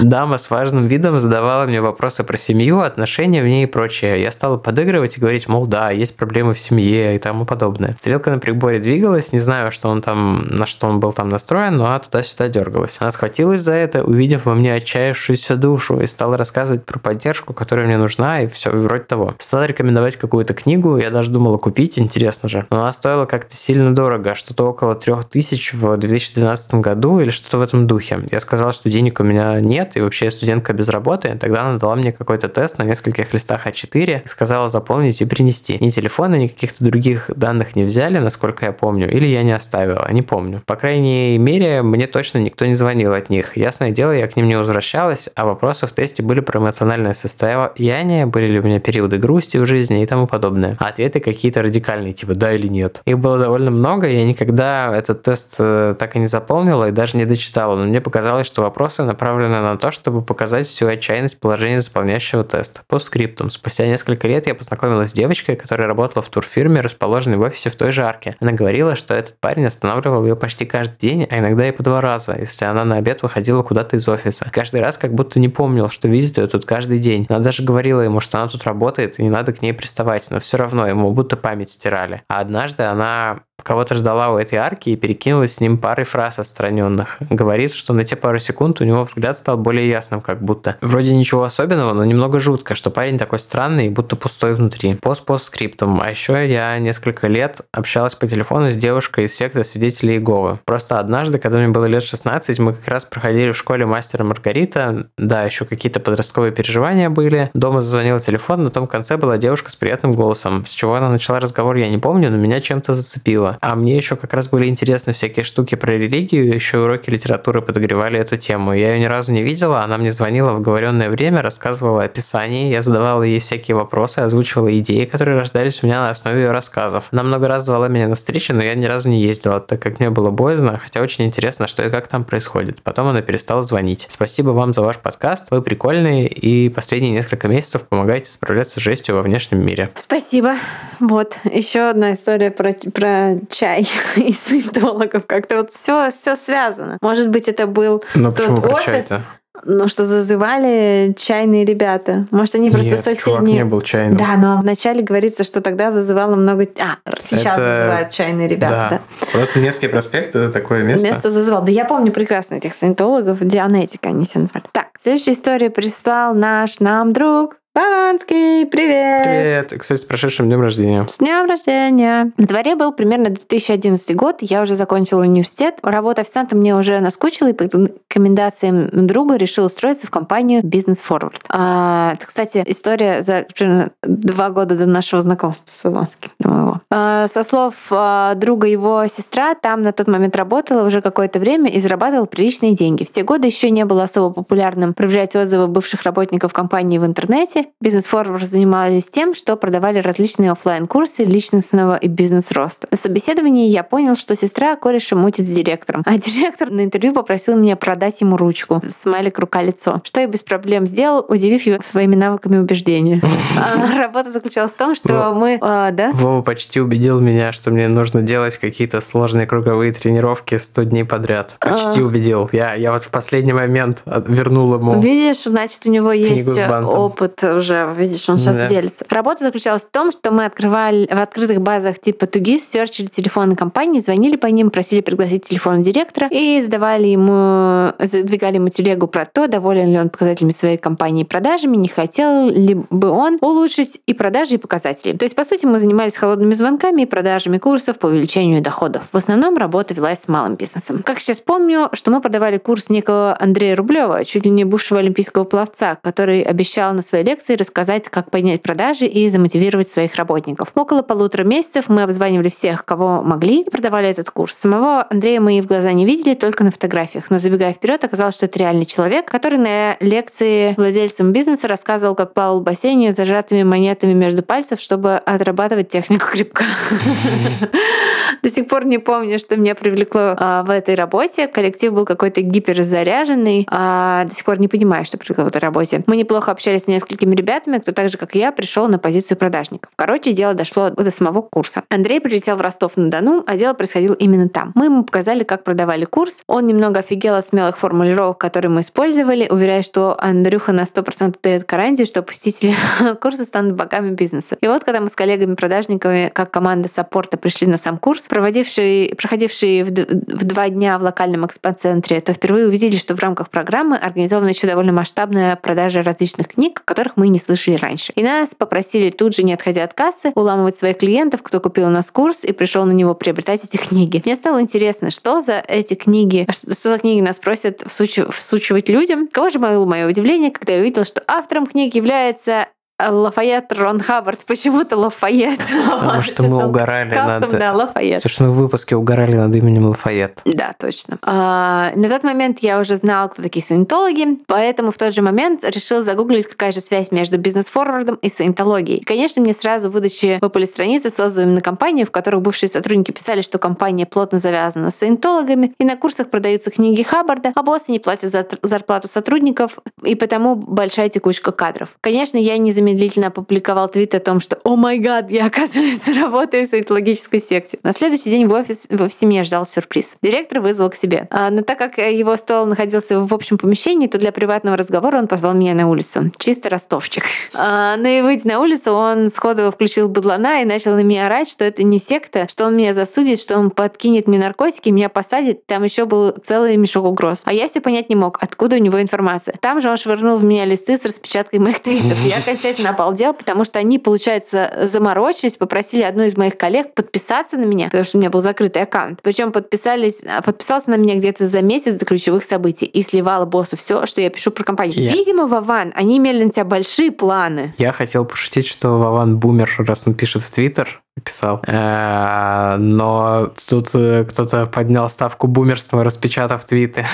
Дама с важным видом задавала мне вопросы про семью, отношения в ней и прочее. Я стала подыгрывать и говорить, мол, да, есть проблемы в семье и тому подобное. Стрелка на приборе двигалась, не знаю, что он там, на что он был там настроен, но туда-сюда дергалась. Она схватилась за это, увидев во мне отчаявшуюся душу, и стала рассказывать про поддержку, которая мне нужна, и все, вроде того. Стала рекомендовать какую-то книгу, я даже думала купить, интересно же. Но она стоила как-то сильно дорого, что-то около трех тысяч в 2012 году или что-то в этом духе. Я сказала, что денег у меня нет, и вообще я студентка без работы, тогда она дала мне какой-то тест на нескольких листах А4 и сказала заполнить и принести. Ни телефона, ни каких-то других данных не взяли, насколько я помню, или я не оставила, не помню. По крайней мере, мне точно никто не звонил от них. Ясное дело, я к ним не возвращалась, а вопросы в тесте были про эмоциональное состояние, были ли у меня периоды грусти в жизни и тому подобное. А ответы какие-то радикальные, типа да или нет. Их было довольно много, я никогда этот тест э, так и не заполнила и даже не дочитала, но мне показалось, что вопросы направлены направлена на то, чтобы показать всю отчаянность положения заполняющего теста. По скриптам. Спустя несколько лет я познакомилась с девочкой, которая работала в турфирме, расположенной в офисе в той же арке. Она говорила, что этот парень останавливал ее почти каждый день, а иногда и по два раза, если она на обед выходила куда-то из офиса. Каждый раз как будто не помнил, что видит ее тут каждый день. Она даже говорила ему, что она тут работает и не надо к ней приставать, но все равно ему будто память стирали. А однажды она кого-то ждала у этой арки и перекинулась с ним парой фраз отстраненных. Говорит, что на те пару секунд у него взгляд стал более ясным, как будто. Вроде ничего особенного, но немного жутко, что парень такой странный и будто пустой внутри. Пост-постскриптум. А еще я несколько лет общалась по телефону с девушкой из секты свидетелей Иеговы. Просто однажды, когда мне было лет 16, мы как раз проходили в школе мастера Маргарита. Да, еще какие-то подростковые переживания были. Дома зазвонил телефон, на том конце была девушка с приятным голосом. С чего она начала разговор, я не помню, но меня чем-то зацепило. А мне еще как раз были интересны всякие штуки про религию, еще уроки литературы подогревали эту тему. Я ее ни разу не видела, она мне звонила в говоренное время, рассказывала о Писании, я задавала ей всякие вопросы, озвучивала идеи, которые рождались у меня на основе ее рассказов. Она много раз звала меня на встречи, но я ни разу не ездила, так как мне было боязно, хотя очень интересно, что и как там происходит. Потом она перестала звонить. Спасибо вам за ваш подкаст, вы прикольные и последние несколько месяцев помогаете справляться с жестью во внешнем мире. Спасибо. Вот, еще одна история про, про чай и саентологов. Как-то вот все, все связано. Может быть, это был Но тот почему про офис, чай-то? ну, что зазывали чайные ребята. Может, они просто Нет, чувак соседние... не был чайным. Да, но вначале говорится, что тогда зазывало много... А, сейчас Это- зазывают чайные ребята, да. Да. Просто Невский проспект это такое место. Место зазывал. Да я помню прекрасно этих саентологов. Дианетика они себя назвали. Так, следующая история прислал наш нам друг Баванский. Привет! Привет. Кстати, с прошедшим днем рождения. С днем рождения! На дворе был примерно 2011 год, я уже закончила университет. Работа официантом мне уже наскучила, и по рекомендациям друга решила устроиться в компанию Business Forward. А, это, кстати, история за примерно два года до нашего знакомства с Илонским, моего. А, со слов а, друга его сестра там на тот момент работала уже какое-то время и зарабатывала приличные деньги. В те годы еще не было особо популярным проверять отзывы бывших работников компании в интернете. Бизнес Forward занимались тем, что продавали различные оффлайн курсы личностного и бизнес-роста. На собеседовании я понял, что сестра кореша мутит с директором, а директор на интервью попросил меня продать ему ручку. Смайлик рука-лицо. Что я без проблем сделал, удивив его своими навыками убеждения. А Работа заключалась в том, что мы... а, Да? Вова почти почти убедил меня, что мне нужно делать какие-то сложные круговые тренировки 100 дней подряд. Почти а. убедил. Я, я вот в последний момент вернул ему Видишь, значит, у него есть опыт уже. Видишь, он сейчас да. делится. Работа заключалась в том, что мы открывали в открытых базах типа Тугис, серчили телефоны компании, звонили по ним, просили пригласить телефон директора и задавали ему, задвигали ему телегу про то, доволен ли он показателями своей компании и продажами, не хотел ли бы он улучшить и продажи, и показатели. То есть, по сути, мы занимались холодными звонками и продажами курсов по увеличению доходов. В основном работа велась с малым бизнесом. Как сейчас помню, что мы продавали курс некого Андрея Рублева, чуть ли не бывшего олимпийского пловца, который обещал на своей лекции рассказать, как поднять продажи и замотивировать своих работников. Около полутора месяцев мы обзванивали всех, кого могли, и продавали этот курс. Самого Андрея мы и в глаза не видели, только на фотографиях. Но забегая вперед, оказалось, что это реальный человек, который на лекции владельцам бизнеса рассказывал, как плавал в бассейне с зажатыми монетами между пальцев, чтобы отрабатывать технику крепка. До сих пор не помню, что меня привлекло а, в этой работе. Коллектив был какой-то гиперзаряженный. А, до сих пор не понимаю, что привлекло в этой работе. Мы неплохо общались с несколькими ребятами, кто так же, как и я, пришел на позицию продажников. Короче, дело дошло до самого курса. Андрей прилетел в Ростов-на-Дону, а дело происходило именно там. Мы ему показали, как продавали курс. Он немного офигел от смелых формулировок, которые мы использовали, уверяя, что Андрюха на 100% дает гарантию, что посетители курса станут богами бизнеса. И вот, когда мы с коллегами-продажниками, как команда саппорта, пришли на сам курс, проводившие, проходившие в, в два дня в локальном экспоцентре, то впервые увидели, что в рамках программы организована еще довольно масштабная продажа различных книг, которых мы не слышали раньше. И нас попросили тут же, не отходя от кассы, уламывать своих клиентов, кто купил у нас курс и пришел на него приобретать эти книги. Мне стало интересно, что за эти книги, что за книги нас просят всучивать людям. Кого же было мое удивление, когда я увидела, что автором книг является Лафайет Рон Хаббард. Почему-то Лафайет. Потому что мы угорали над... да, Лафайет. Потому что мы в выпуске угорали над именем Лафайет. Да, точно. А, на тот момент я уже знала, кто такие саентологи, поэтому в тот же момент решил загуглить, какая же связь между бизнес-форвардом и саентологией. И, конечно, мне сразу в выдаче выпали страницы с отзывами на компанию, в которых бывшие сотрудники писали, что компания плотно завязана с саентологами, и на курсах продаются книги Хаббарда, а боссы не платят за зарплату сотрудников, и потому большая текучка кадров. Конечно, я не замечала незамедлительно опубликовал твит о том, что «О май гад, я, оказывается, работаю в саентологической секте». На следующий день в, офис, в меня ждал сюрприз. Директор вызвал к себе. А, но так как его стол находился в общем помещении, то для приватного разговора он позвал меня на улицу. Чисто ростовчик. А, но и выйдя на улицу, он сходу включил быдлана и начал на меня орать, что это не секта, что он меня засудит, что он подкинет мне наркотики, меня посадит. Там еще был целый мешок угроз. А я все понять не мог, откуда у него информация. Там же он швырнул в меня листы с распечаткой моих твитов. Я окончательно окончательно обалдел, потому что они, получается, заморочились, попросили одну из моих коллег подписаться на меня, потому что у меня был закрытый аккаунт. Причем подписались, а, подписался на меня где-то за месяц до ключевых событий и сливала боссу все, что я пишу про компанию. Я... Видимо, Вован, они имели на тебя большие планы. Я хотел пошутить, что Вован бумер, раз он пишет в Твиттер, писал. Э, но тут э, кто-то поднял ставку бумерства, распечатав твиты.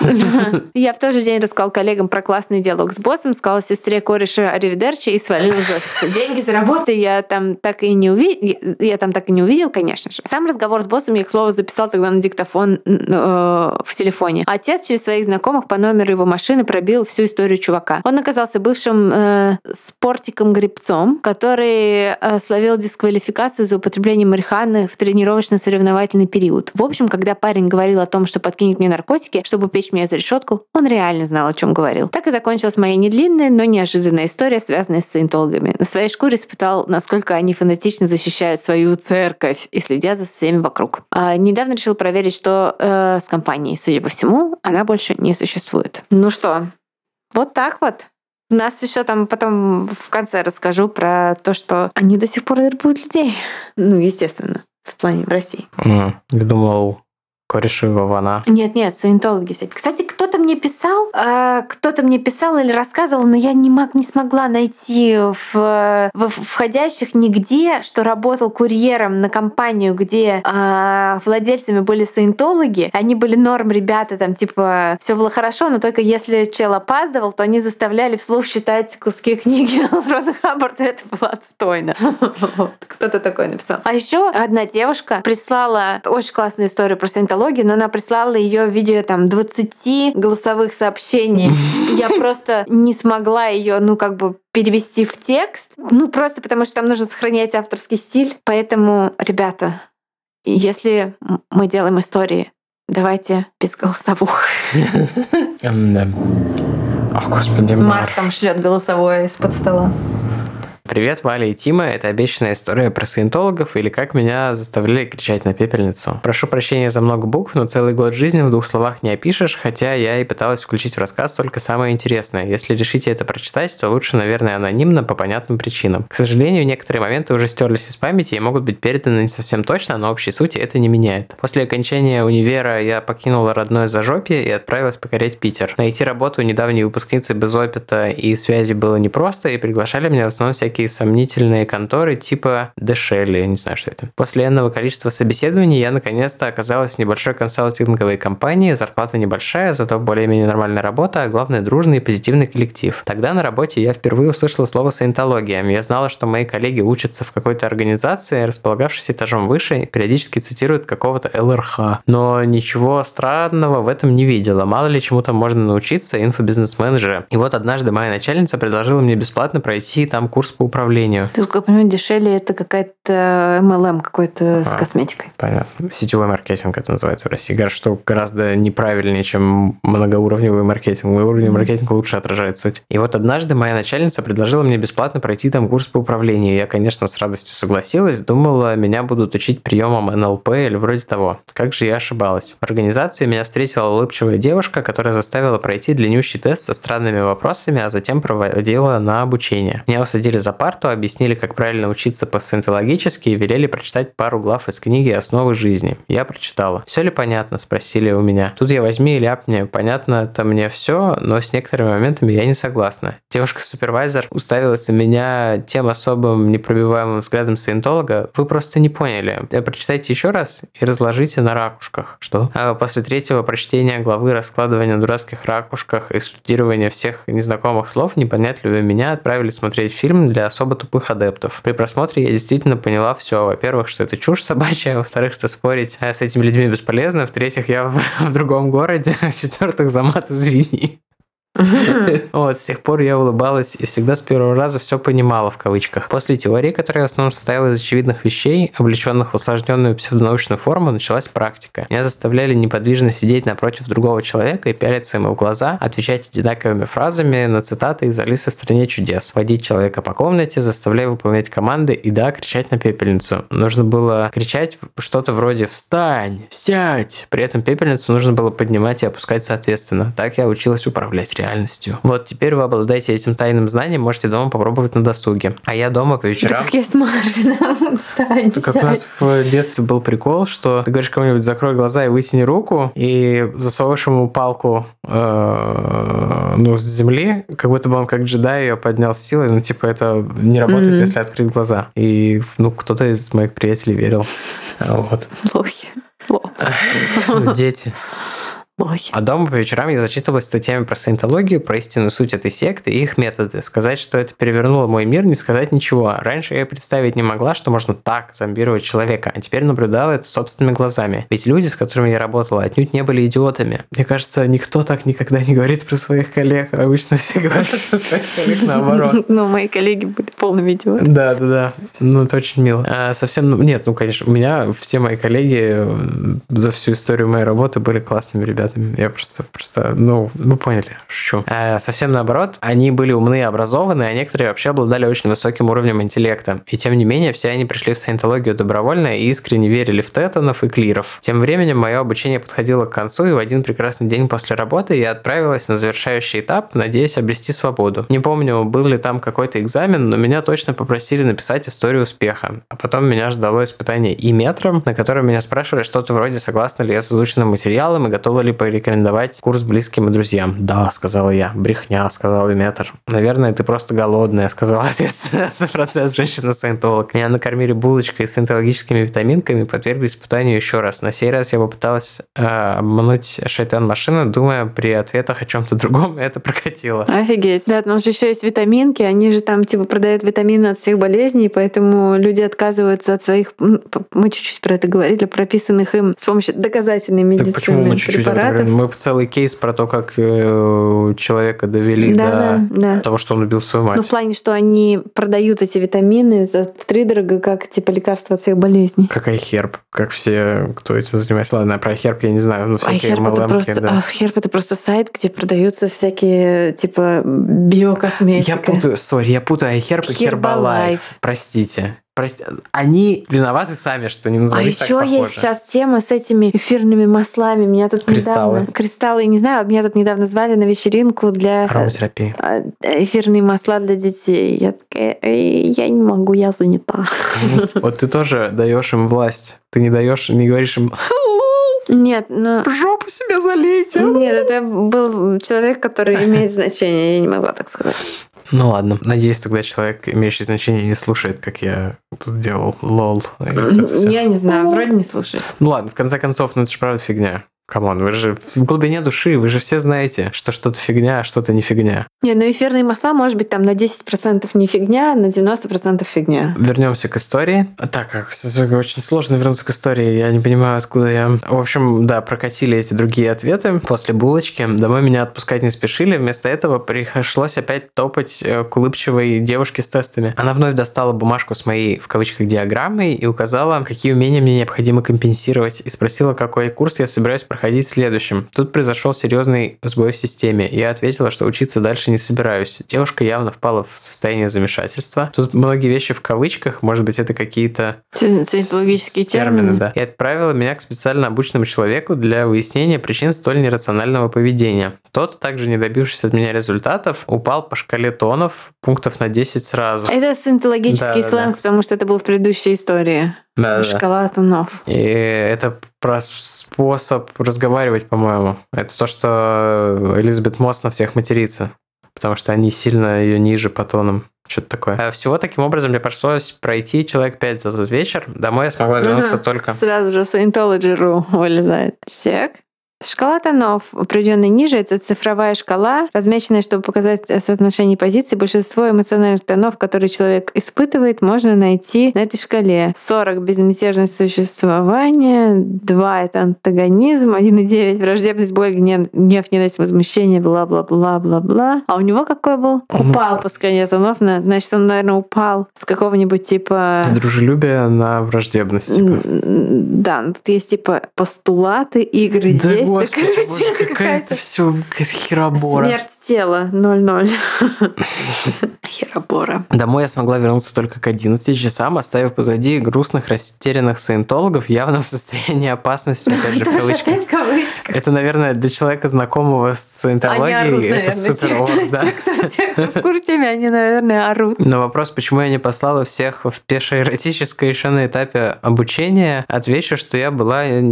Я в тот же день рассказал коллегам про классный диалог с боссом, сказал сестре кореша Аривидерчи и свалил из офиса. Деньги за работу я там так и не увидел, я там так и не увидел, конечно же. Сам разговор с боссом я, к слову, записал тогда на диктофон э, в телефоне. Отец через своих знакомых по номеру его машины пробил всю историю чувака. Он оказался бывшим спортиком-гребцом, который словил дисквалификацию квалификацию за употребление марихуаны в тренировочно-соревновательный период. В общем, когда парень говорил о том, что подкинет мне наркотики, чтобы печь меня за решетку, он реально знал, о чем говорил. Так и закончилась моя недлинная, но неожиданная история, связанная с саентологами. На своей шкуре испытал, насколько они фанатично защищают свою церковь и следят за всеми вокруг. А недавно решил проверить, что э, с компанией, судя по всему, она больше не существует. Ну что, вот так вот. У нас еще там потом в конце расскажу про то, что они до сих пор вербуют людей. Ну, естественно, в плане в России. Mm, я думал, кореши Вована. Нет, нет, саентологи всякие. Кстати, кто-то мне писал, э, кто-то мне писал или рассказывал, но я не, мог, не смогла найти в, в входящих нигде, что работал курьером на компанию, где э, владельцами были саентологи. Они были норм ребята, там типа все было хорошо, но только если чел опаздывал, то они заставляли вслух читать куски книги Рона Хаббарда. Это было отстойно. Кто-то такой написал. А еще одна девушка прислала очень классную историю про саентологию, но она прислала ее в виде там 20 голосовых сообщений. Я просто не смогла ее, ну, как бы перевести в текст. Ну, просто потому что там нужно сохранять авторский стиль. Поэтому, ребята, если мы делаем истории, давайте без голосовых. Ах, господи, Марк там шлет голосовое из-под стола. Привет, Валя и Тима. Это обещанная история про саентологов или как меня заставляли кричать на пепельницу. Прошу прощения за много букв, но целый год жизни в двух словах не опишешь, хотя я и пыталась включить в рассказ только самое интересное. Если решите это прочитать, то лучше, наверное, анонимно по понятным причинам. К сожалению, некоторые моменты уже стерлись из памяти и могут быть переданы не совсем точно, но общей сути это не меняет. После окончания универа я покинула родное зажопье и отправилась покорять Питер. Найти работу у недавней выпускницы без опыта и связи было непросто, и приглашали меня в основном всякие всякие сомнительные конторы типа Дешели, я не знаю, что это. После энного количества собеседований я наконец-то оказалась в небольшой консалтинговой компании, зарплата небольшая, зато более-менее нормальная работа, а главное дружный и позитивный коллектив. Тогда на работе я впервые услышала слово саентология. Я знала, что мои коллеги учатся в какой-то организации, располагавшейся этажом выше, и периодически цитируют какого-то ЛРХ. Но ничего странного в этом не видела. Мало ли чему там можно научиться инфобизнес-менеджера. И вот однажды моя начальница предложила мне бесплатно пройти там курс по управлению. Ты, как понимаю, дешевле это какая-то MLM какой-то с косметикой. Понятно. Сетевой маркетинг это называется в России. Говорят, что гораздо неправильнее, чем многоуровневый маркетинг. Уровень маркетинга лучше отражает суть. И вот однажды моя начальница предложила мне бесплатно пройти там курс по управлению. Я, конечно, с радостью согласилась. Думала, меня будут учить приемам НЛП или вроде того. Как же я ошибалась. В организации меня встретила улыбчивая девушка, которая заставила пройти длиннющий тест со странными вопросами, а затем проводила на обучение. Меня усадили за парту, объяснили, как правильно учиться по-саентологически и велели прочитать пару глав из книги «Основы жизни». Я прочитала. «Все ли понятно?» – спросили у меня. Тут я возьми и ляпни. Понятно-то мне все, но с некоторыми моментами я не согласна. Девушка-супервайзер уставилась на меня тем особым непробиваемым взглядом саентолога. Вы просто не поняли. Прочитайте еще раз и разложите на ракушках. Что? А после третьего прочтения главы раскладывания на дурацких ракушках и студирования всех незнакомых слов непонятливые меня отправили смотреть фильм для особо тупых адептов. При просмотре я действительно поняла все. Во-первых, что это чушь собачья, во-вторых, что спорить э, с этими людьми бесполезно, в-третьих, я в, в другом городе, в-четвертых, за мат извини. Вот, с тех пор я улыбалась и всегда с первого раза все понимала в кавычках. После теории, которая в основном состояла из очевидных вещей, облеченных в усложненную псевдонаучную форму, началась практика. Меня заставляли неподвижно сидеть напротив другого человека и пялиться ему в глаза, отвечать одинаковыми фразами на цитаты из Алисы в стране чудес, водить человека по комнате, заставляя выполнять команды и да, кричать на пепельницу. Нужно было кричать что-то вроде «Встань! Сядь!». При этом пепельницу нужно было поднимать и опускать соответственно. Так я училась управлять реальностью. Вот теперь вы обладаете этим тайным знанием, можете дома попробовать на досуге. А я дома по вечерам... Да как я с Марвином. Встань, Как у нас в детстве был прикол, что ты говоришь кому-нибудь закрой глаза и вытяни руку, и засовываешь ему палку э, ну, с земли, как будто бы он как джедай ее поднял силой, ну типа это не работает, mm-hmm. если открыть глаза. И ну кто-то из моих приятелей верил. Вот. Лохи. Дети плохи. А дома по вечерам я зачитывалась статьями про саентологию, про истинную суть этой секты и их методы. Сказать, что это перевернуло мой мир, не сказать ничего. Раньше я представить не могла, что можно так зомбировать человека, а теперь наблюдала это собственными глазами. Ведь люди, с которыми я работала, отнюдь не были идиотами. Мне кажется, никто так никогда не говорит про своих коллег. Обычно все говорят про своих коллег наоборот. Ну, мои коллеги были полными идиотами. Да, да, да. Ну, это очень мило. А, совсем, ну, нет, ну, конечно, у меня все мои коллеги за всю историю моей работы были классными ребятами ребятами. Я просто, просто ну, вы поняли, шучу. А, совсем наоборот, они были умны и образованы, а некоторые вообще обладали очень высоким уровнем интеллекта. И тем не менее, все они пришли в саентологию добровольно и искренне верили в тетанов и клиров. Тем временем мое обучение подходило к концу, и в один прекрасный день после работы я отправилась на завершающий этап, надеясь обрести свободу. Не помню, был ли там какой-то экзамен, но меня точно попросили написать историю успеха. А потом меня ждало испытание и метром, на котором меня спрашивали что-то вроде, согласна ли я с изученным материалом и готова ли порекомендовать курс близким и друзьям. Да, сказала я. Брехня, сказал Иметр. Наверное, ты просто голодная, сказала ответственная за процесс женщина-саентолог. Меня накормили булочкой с саентологическими витаминками, подвергли испытанию еще раз. На сей раз я попыталась э, обмануть шайтан машину, думая при ответах о чем-то другом, и это прокатило. Офигеть. Да, там же еще есть витаминки, они же там типа продают витамины от всех болезней, поэтому люди отказываются от своих, мы чуть-чуть про это говорили, прописанных им с помощью доказательной медицины так почему мы чуть-чуть об препаратов. Мы целый кейс про то, как э, человека довели Да, до да, да. того, что он убил свою мать. Ну, в плане, что они продают эти витамины за втридорого, как типа лекарство от всех болезней. Как iHerb, как все, кто этим занимается. Ладно, про iHerb я не знаю, ну А всякие Herb это, просто, да. а Herb это просто сайт, где продаются всякие типа биокосметика. Я путаю, сори, я путаю iHerb и. Herbalife. Простите. Прости. Они виноваты сами, что не А назвались так еще похоже. есть сейчас тема с этими эфирными маслами. Меня тут Кристаллы. недавно... Кристаллы, не знаю, меня тут недавно звали на вечеринку для... Ароматерапия. а, Эфирные масла для детей. Я такая, «Эй, я не могу, я занята. Вот ты тоже даешь им власть. Ты не даешь, не говоришь им Нет, но... в жопу себя залейте. Нет, это был человек, который имеет значение, я не могла так сказать. Ну ладно. Надеюсь, тогда человек, имеющий значение, не слушает, как я тут делал лол. Я не знаю, вроде не слушаю. Ну ладно, в конце концов, ну это же правда фигня. Come on, вы же в глубине души, вы же все знаете, что что-то фигня, а что-то не фигня. Не, ну эфирные масла может быть там на 10% не фигня, на 90% фигня. Вернемся к истории. Так, как очень сложно вернуться к истории, я не понимаю, откуда я. В общем, да, прокатили эти другие ответы после булочки. Домой меня отпускать не спешили. Вместо этого пришлось опять топать э, к улыбчивой девушке с тестами. Она вновь достала бумажку с моей, в кавычках, диаграммой и указала, какие умения мне необходимо компенсировать, и спросила, какой курс я собираюсь проходить следующим. Тут произошел серьезный сбой в системе. Я ответила, что учиться дальше не собираюсь. Девушка явно впала в состояние замешательства. Тут многие вещи в кавычках, может быть, это какие-то Сcientологические с- термины. да. И отправила меня к специально обученному человеку для выяснения причин столь нерационального поведения. Тот, также не добившись от меня результатов, упал по шкале тонов пунктов на 10 сразу. Это синтологический Да-да-да. сленг, потому что это был в предыдущей истории. Да-да-да. Шкала тонов. И это про способ разговаривать, по-моему. Это то, что Элизабет Мосс на всех матерится. Потому что они сильно ее ниже по тонам. Что-то такое. А Всего таким образом мне пришлось пройти человек 5 за тот вечер. Домой я смогла вернуться Ага. только... Сразу же Scientology.ru вылезает. Чек. Шкала тонов, определенной ниже, это цифровая шкала, размеченная, чтобы показать соотношение позиций. Большинство эмоциональных тонов, которые человек испытывает, можно найти на этой шкале. 40 — безмятежность существования, 2 — это антагонизм, 1,9 — враждебность, боль, гнев, гнев, ненависть, возмущение, бла-бла-бла-бла-бла. А у него какой был? Упал по шкале тонов, на- значит, он, наверное, упал с какого-нибудь типа... С дружелюбия на враждебность. типа. Да, ну тут есть типа постулаты, игры, Да действия. Господи, Короче, боже, это какая-то все херобора. смерть тела 0-0. Херобора. Домой я смогла вернуться только к 11 часам, оставив позади грустных, растерянных саентологов, явно в состоянии опасности, опять же, в кавычках. Это, наверное, для человека, знакомого с саентологией, это супер кто- да. те, кто- в курсе, они, наверное, орут. На вопрос, почему я не послала всех в пешеэротическое еще на этапе обучения, отвечу, что я была э,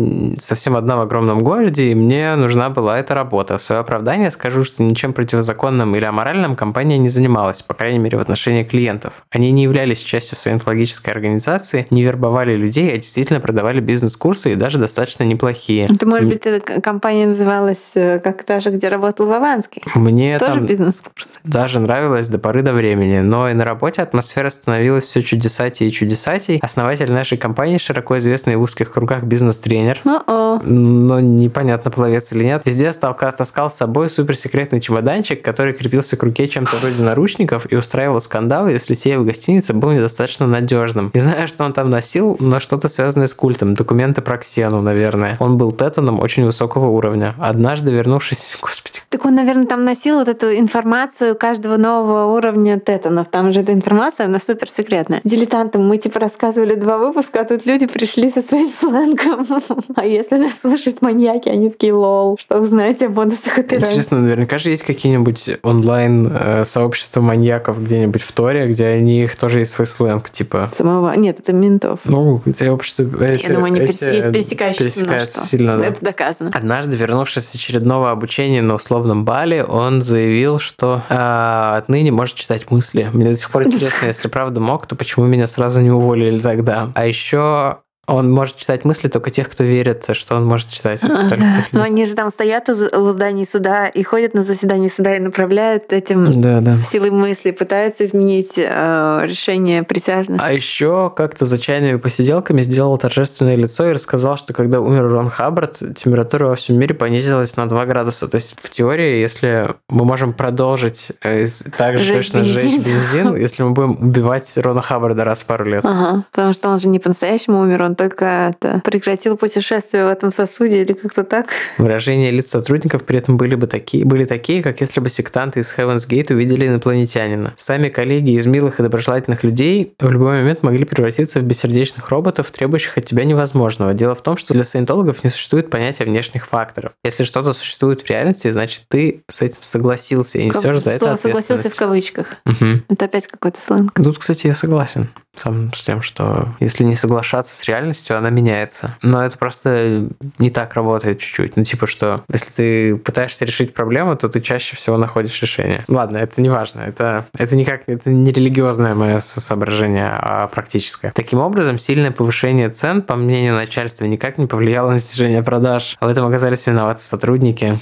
совсем одна в огромном городе, и мне нужна была эта работа. В свое оправдание скажу, что ничем противозаконным или аморальным компания не занималась, по крайней мере, в отношении клиентов. Они не являлись частью саентологической организации, не вербовали людей, а действительно продавали бизнес-курсы и даже достаточно неплохие. Это, может быть, эта компания называлась э, как та же, где работал Вованский. Мне Тоже бизнес-курсы. даже нравилось до поры до времени, но и на работе атмосфера становилась все чудесатей и чудесатей. Основатель нашей компании, широко известный в узких кругах бизнес-тренер, но непонятно, пловец или нет. Везде сталка- таскал с собой суперсекретный чемоданчик, который крепился к руке чем-то вроде наручников и устраивал скандалы, если сей в гостинице был недостаточно надежным. Не знаю, что он там носил, но что-то связанное с культом. Документы про Ксену, наверное. Он был тетаном очень высокого уровня. Однажды, вернувшись... Господи, Так он, наверное, там носил вот эту информацию каждого нового уровня тетанов. Там же эта информация, она супер секретная. Дилетантам мы типа рассказывали два выпуска, а тут люди пришли со своим сленгом. А если нас слушают маньяки, они такие лол, что вы знаете об бонусах операций. Интересно, наверняка же есть какие-нибудь онлайн э, сообщества маньяков где-нибудь в Торе, где они их тоже есть свой сленг, типа. Самого... Нет, это ментов. Ну, это общество... эти- Я думаю, они эти, перес- э, пересекающиеся пересекаются сильно, да. Это доказано. Однажды, вернувшись с очередного обучения на условном бале, он заявил, что а, отныне может читать мысли. Мне до сих пор интересно, если правда мог, то почему меня сразу не уволили тогда? А еще он может читать мысли только тех, кто верит, что он может читать. Но они же там стоят у зданий суда и ходят на заседание суда и направляют этим да, да. силой мысли, пытаются изменить э, решение присяжных. А еще как-то за чайными посиделками сделал торжественное лицо и рассказал, что когда умер Рон Хаббард, температура во всем мире понизилась на 2 градуса. То есть в теории, если мы можем продолжить э, так же точно бензин. сжечь бензин, если мы будем убивать Рона Хаббарда раз в пару лет. Ага, потому что он же не по-настоящему умер, он только это, прекратил путешествие в этом сосуде или как-то так. Выражения лиц сотрудников при этом были бы такие, были такие, как если бы сектанты из Heaven's Gate увидели инопланетянина. Сами коллеги из милых и доброжелательных людей в любой момент могли превратиться в бессердечных роботов, требующих от тебя невозможного. Дело в том, что для саентологов не существует понятия внешних факторов. Если что-то существует в реальности, значит, ты с этим согласился и несешь за это согласился в кавычках. Угу. Это опять какой-то сленг. Тут, кстати, я согласен сам с тем, что если не соглашаться с реальностью, она меняется. Но это просто не так работает чуть-чуть. Ну, типа, что если ты пытаешься решить проблему, то ты чаще всего находишь решение. Ладно, это не важно. Это, это никак, это не религиозное мое соображение, а практическое. Таким образом, сильное повышение цен, по мнению начальства, никак не повлияло на снижение продаж. В этом оказались виноваты сотрудники.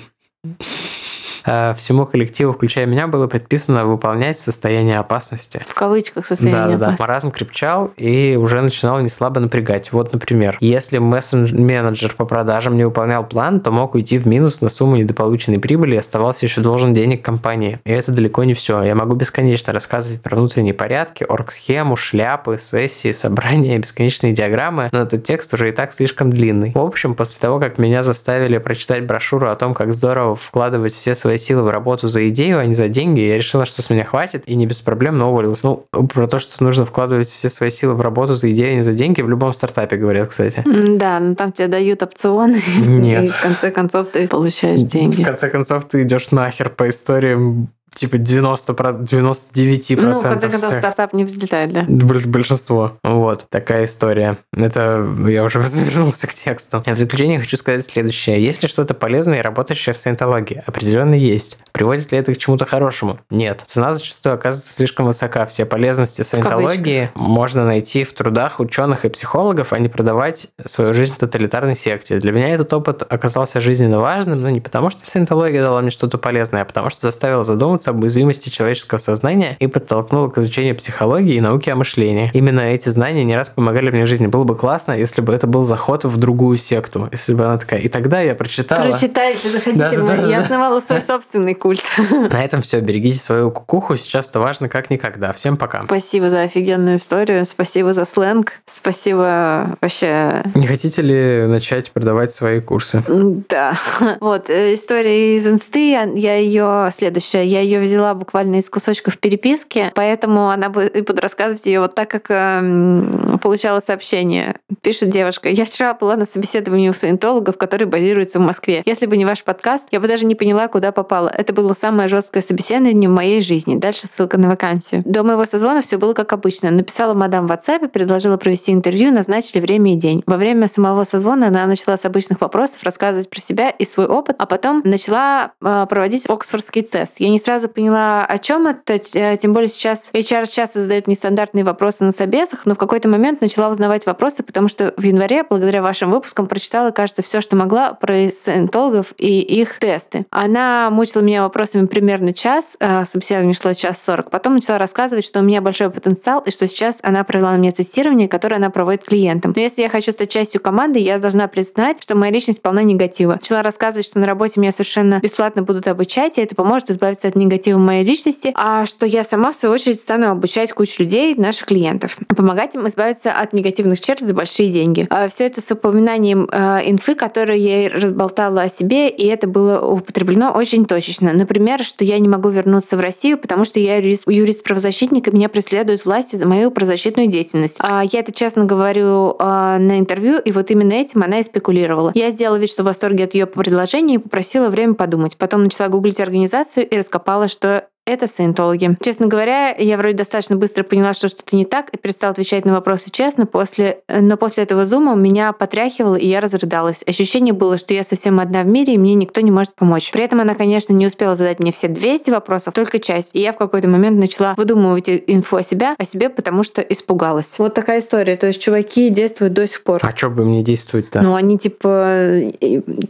Э, всему коллективу, включая меня, было предписано выполнять состояние опасности. В кавычках состояние да, да, да. Маразм крепчал и уже начинал не слабо напрягать. Вот, например, если менеджер по продажам не выполнял план, то мог уйти в минус на сумму недополученной прибыли и оставался еще должен денег компании. И это далеко не все. Я могу бесконечно рассказывать про внутренние порядки, орг-схему, шляпы, сессии, собрания, бесконечные диаграммы, но этот текст уже и так слишком длинный. В общем, после того, как меня заставили прочитать брошюру о том, как здорово вкладывать все свои свои силы в работу за идею, а не за деньги. Я решила, что с меня хватит, и не без проблем, но уволилась. Ну, про то, что нужно вкладывать все свои силы в работу за идею, а не за деньги, в любом стартапе говорят, кстати. Да, но там тебе дают опционы. Нет. И в конце концов ты получаешь деньги. В конце концов ты идешь нахер по историям типа 90, 99%. Ну, в конце концов, всех. стартап не взлетает, да? Большинство. Вот, такая история. Это я уже вернулся к тексту. В заключение хочу сказать следующее. Есть ли что-то полезное и работающее в саентологии? Определенно есть. Приводит ли это к чему-то хорошему? Нет. Цена зачастую оказывается слишком высока. Все полезности саентологии можно найти в трудах ученых и психологов, а не продавать свою жизнь тоталитарной секте. Для меня этот опыт оказался жизненно важным, но не потому, что саентология дала мне что-то полезное, а потому что заставила задуматься задуматься об уязвимости человеческого сознания и подтолкнуло к изучению психологии и науки о мышлении. Именно эти знания не раз помогали мне в жизни. Было бы классно, если бы это был заход в другую секту. Если бы она такая. И тогда я прочитала... Прочитайте, заходите. Да, да, да, я основала свой собственный культ. На этом все. Берегите свою кукуху. Сейчас это важно как никогда. Всем пока. Спасибо за офигенную историю. Спасибо за сленг. Спасибо вообще. Не хотите ли начать продавать свои курсы? Да. Вот, э, история из инсты, я ее следующая, я ее взяла буквально из кусочков переписки, поэтому она будет, буду рассказывать ее вот так, как э, получала сообщение. Пишет девушка, я вчера была на собеседовании у саентологов, который базируется в Москве. Если бы не ваш подкаст, я бы даже не поняла, куда попала. Это было самое жесткое собеседование в моей жизни. Дальше ссылка на вакансию. До моего созвона все было как обычно. Написала мадам в WhatsApp, предложила провести интервью, назначили время и день. Во время самого созвона она начала с обычных вопросов рассказывать про себя и свой опыт, а потом начала э, проводить оксфордский тест. Я не сразу сразу поняла, о чем это. Э, тем более сейчас HR часто задают нестандартные вопросы на собесах, но в какой-то момент начала узнавать вопросы, потому что в январе, благодаря вашим выпускам, прочитала, кажется, все, что могла про саентологов и их тесты. Она мучила меня вопросами примерно час, а собеседование шло час сорок. Потом начала рассказывать, что у меня большой потенциал, и что сейчас она провела на мне тестирование, которое она проводит клиентам. Но если я хочу стать частью команды, я должна признать, что моя личность полна негатива. Начала рассказывать, что на работе меня совершенно бесплатно будут обучать, и это поможет избавиться от негатива негативом моей личности, а что я сама, в свою очередь, стану обучать кучу людей, наших клиентов. Помогать им избавиться от негативных черт за большие деньги. А Все это с упоминанием э, инфы, которую я разболтала о себе, и это было употреблено очень точечно. Например, что я не могу вернуться в Россию, потому что я юрист-правозащитник, и меня преследуют власти за мою правозащитную деятельность. А Я это честно говорю э, на интервью, и вот именно этим она и спекулировала. Я сделала вид, что в восторге от ее предложения и попросила время подумать. Потом начала гуглить организацию и раскопала что это саентологи. Честно говоря, я вроде достаточно быстро поняла, что что-то не так, и перестала отвечать на вопросы честно. После... Но после этого зума меня потряхивало, и я разрыдалась. Ощущение было, что я совсем одна в мире, и мне никто не может помочь. При этом она, конечно, не успела задать мне все 200 вопросов, только часть. И я в какой-то момент начала выдумывать инфу о себе, о себе, потому что испугалась. Вот такая история. То есть чуваки действуют до сих пор. А что бы мне действовать-то? Ну, они, типа,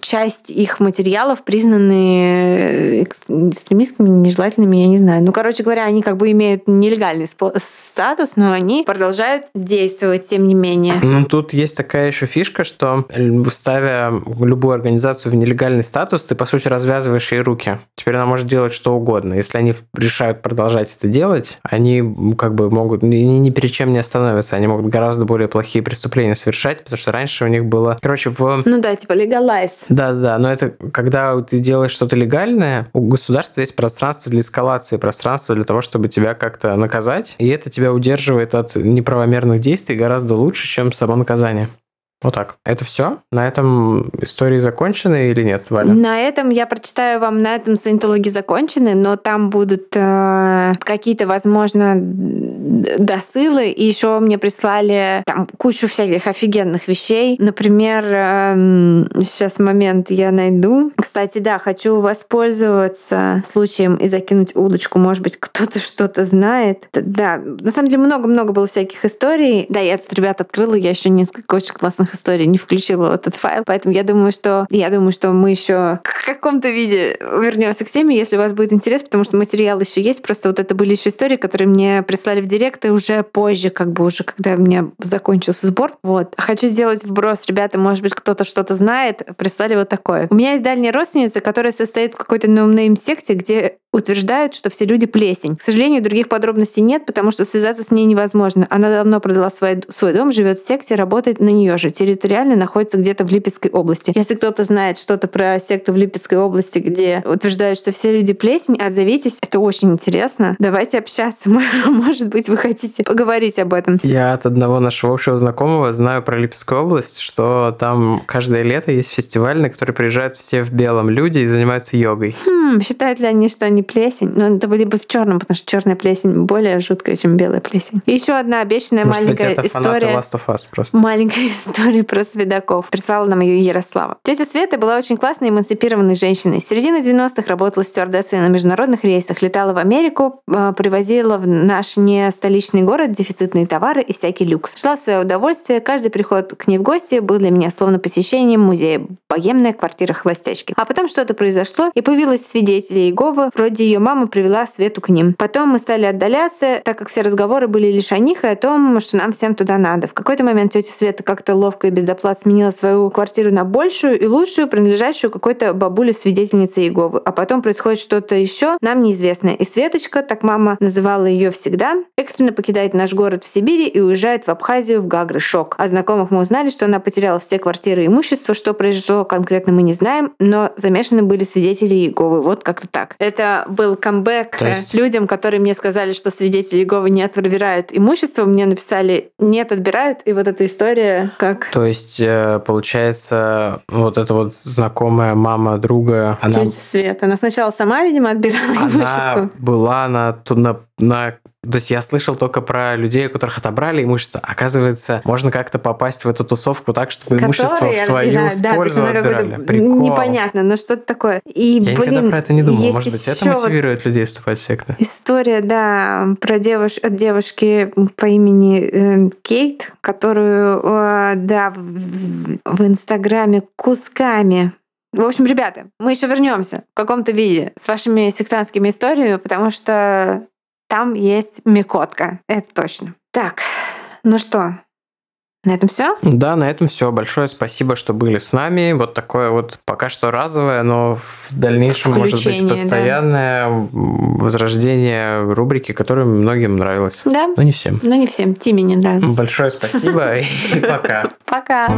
часть их материалов признаны экстремистскими, нежелательными, я не знаю. Ну, короче говоря, они как бы имеют нелегальный статус, но они продолжают действовать, тем не менее. Ну, тут есть такая еще фишка, что ставя любую организацию в нелегальный статус, ты, по сути, развязываешь ей руки. Теперь она может делать что угодно. Если они решают продолжать это делать, они как бы могут ни, ни перед чем не остановиться. Они могут гораздо более плохие преступления совершать, потому что раньше у них было... Короче, в... Ну да, типа legalize. Да-да, но это когда ты делаешь что-то легальное, у государства есть пространство для эскалации, пространство для того, чтобы тебя как-то наказать, и это тебя удерживает от неправомерных действий гораздо лучше, чем само наказание. Вот так. Это все? На этом истории закончены или нет, Валя? На этом я прочитаю вам, на этом саентологи закончены, но там будут э, какие-то, возможно, досылы, и еще мне прислали там кучу всяких офигенных вещей. Например, э, сейчас момент я найду. Кстати, да, хочу воспользоваться случаем и закинуть удочку. Может быть, кто-то что-то знает. Да, на самом деле много-много было всяких историй. Да, я тут, ребят, открыла, я еще несколько очень классных историй не включила этот файл. Поэтому я думаю, что я думаю, что мы еще в каком-то виде вернемся к теме, если у вас будет интерес, потому что материал еще есть. Просто вот это были еще истории, которые мне прислали в директ, и уже позже, как бы уже, когда у меня закончился сбор. Вот. Хочу сделать вброс. Ребята, может быть, кто-то что-то знает. Прислали вот такое. У меня есть дальняя родственница, которая состоит в какой-то no-name секте, где утверждают, что все люди плесень. К сожалению, других подробностей нет, потому что связаться с ней невозможно. Она давно продала свой, свой дом, живет в секте, работает на нее же. Территориально находится где-то в Липецкой области. Если кто-то знает что-то про секту в Липецкой области, где утверждают, что все люди плесень, отзовитесь. Это очень интересно. Давайте общаться. Может быть, вы хотите поговорить об этом. Я от одного нашего общего знакомого знаю про Липецкую область, что там каждое лето есть фестиваль, на который приезжают все в белом люди и занимаются йогой. Хм, считают ли они, что они плесень. Но это были бы в черном, потому что черная плесень более жуткая, чем белая плесень. И еще одна обещанная Может маленькая быть, это история. Last of Us просто. Маленькая история про сведаков. Прислала нам ее Ярослава. Тетя Света была очень классной эмансипированной женщиной. С середины 90-х работала стюардессой на международных рейсах, летала в Америку, э, привозила в наш не столичный город дефицитные товары и всякий люкс. Шла в свое удовольствие. Каждый приход к ней в гости был для меня словно посещением музея «Богемная квартира холостячки». А потом что-то произошло, и появилось свидетели Иеговы, вроде ее мама привела Свету к ним. Потом мы стали отдаляться, так как все разговоры были лишь о них и о том, что нам всем туда надо. В какой-то момент тетя Света как-то ловко и без доплат сменила свою квартиру на большую и лучшую, принадлежащую какой-то бабуле свидетельнице Иеговы. А потом происходит что-то еще, нам неизвестное. И Светочка, так мама называла ее всегда, экстренно покидает наш город в Сибири и уезжает в Абхазию в Гагры. Шок. От знакомых мы узнали, что она потеряла все квартиры и имущество. Что произошло конкретно мы не знаем, но замешаны были свидетели Иеговы. Вот как-то так. Это был камбэк То есть- людям, которые мне сказали, что свидетели Иеговы не отбирают имущество. Мне написали «нет, отбирают». И вот эта история как То есть, э, получается, вот эта вот знакомая мама друга, она, тетя Света. Она сначала сама, видимо, отбирала имущество. она была на, на, на... То есть я слышал только про людей, у которых отобрали имущество. Оказывается, можно как-то попасть в эту тусовку так, чтобы имущество Которые в твою отбирают. Да, пользу какой-то отбирали. Прикол. непонятно, но что-то такое. И, Я никогда блин, про это не думал. Может быть, это ещё вот мотивирует людей вступать в секты? История, да, про девуш... от девушки по имени э, Кейт, которую, э, да, в- в Инстаграме кусками. В общем, ребята, мы еще вернемся в каком-то виде с вашими сектантскими историями, потому что там есть Микотка, это точно. Так, ну что, на этом все? Да, на этом все. Большое спасибо, что были с нами. Вот такое вот пока что разовое, но в дальнейшем может быть Включение, да. постоянное м, возрождение рубрики, которая многим нравилась. Да, Но не всем. но не всем. Тиме не нравится. Большое спасибо и пока. Пока.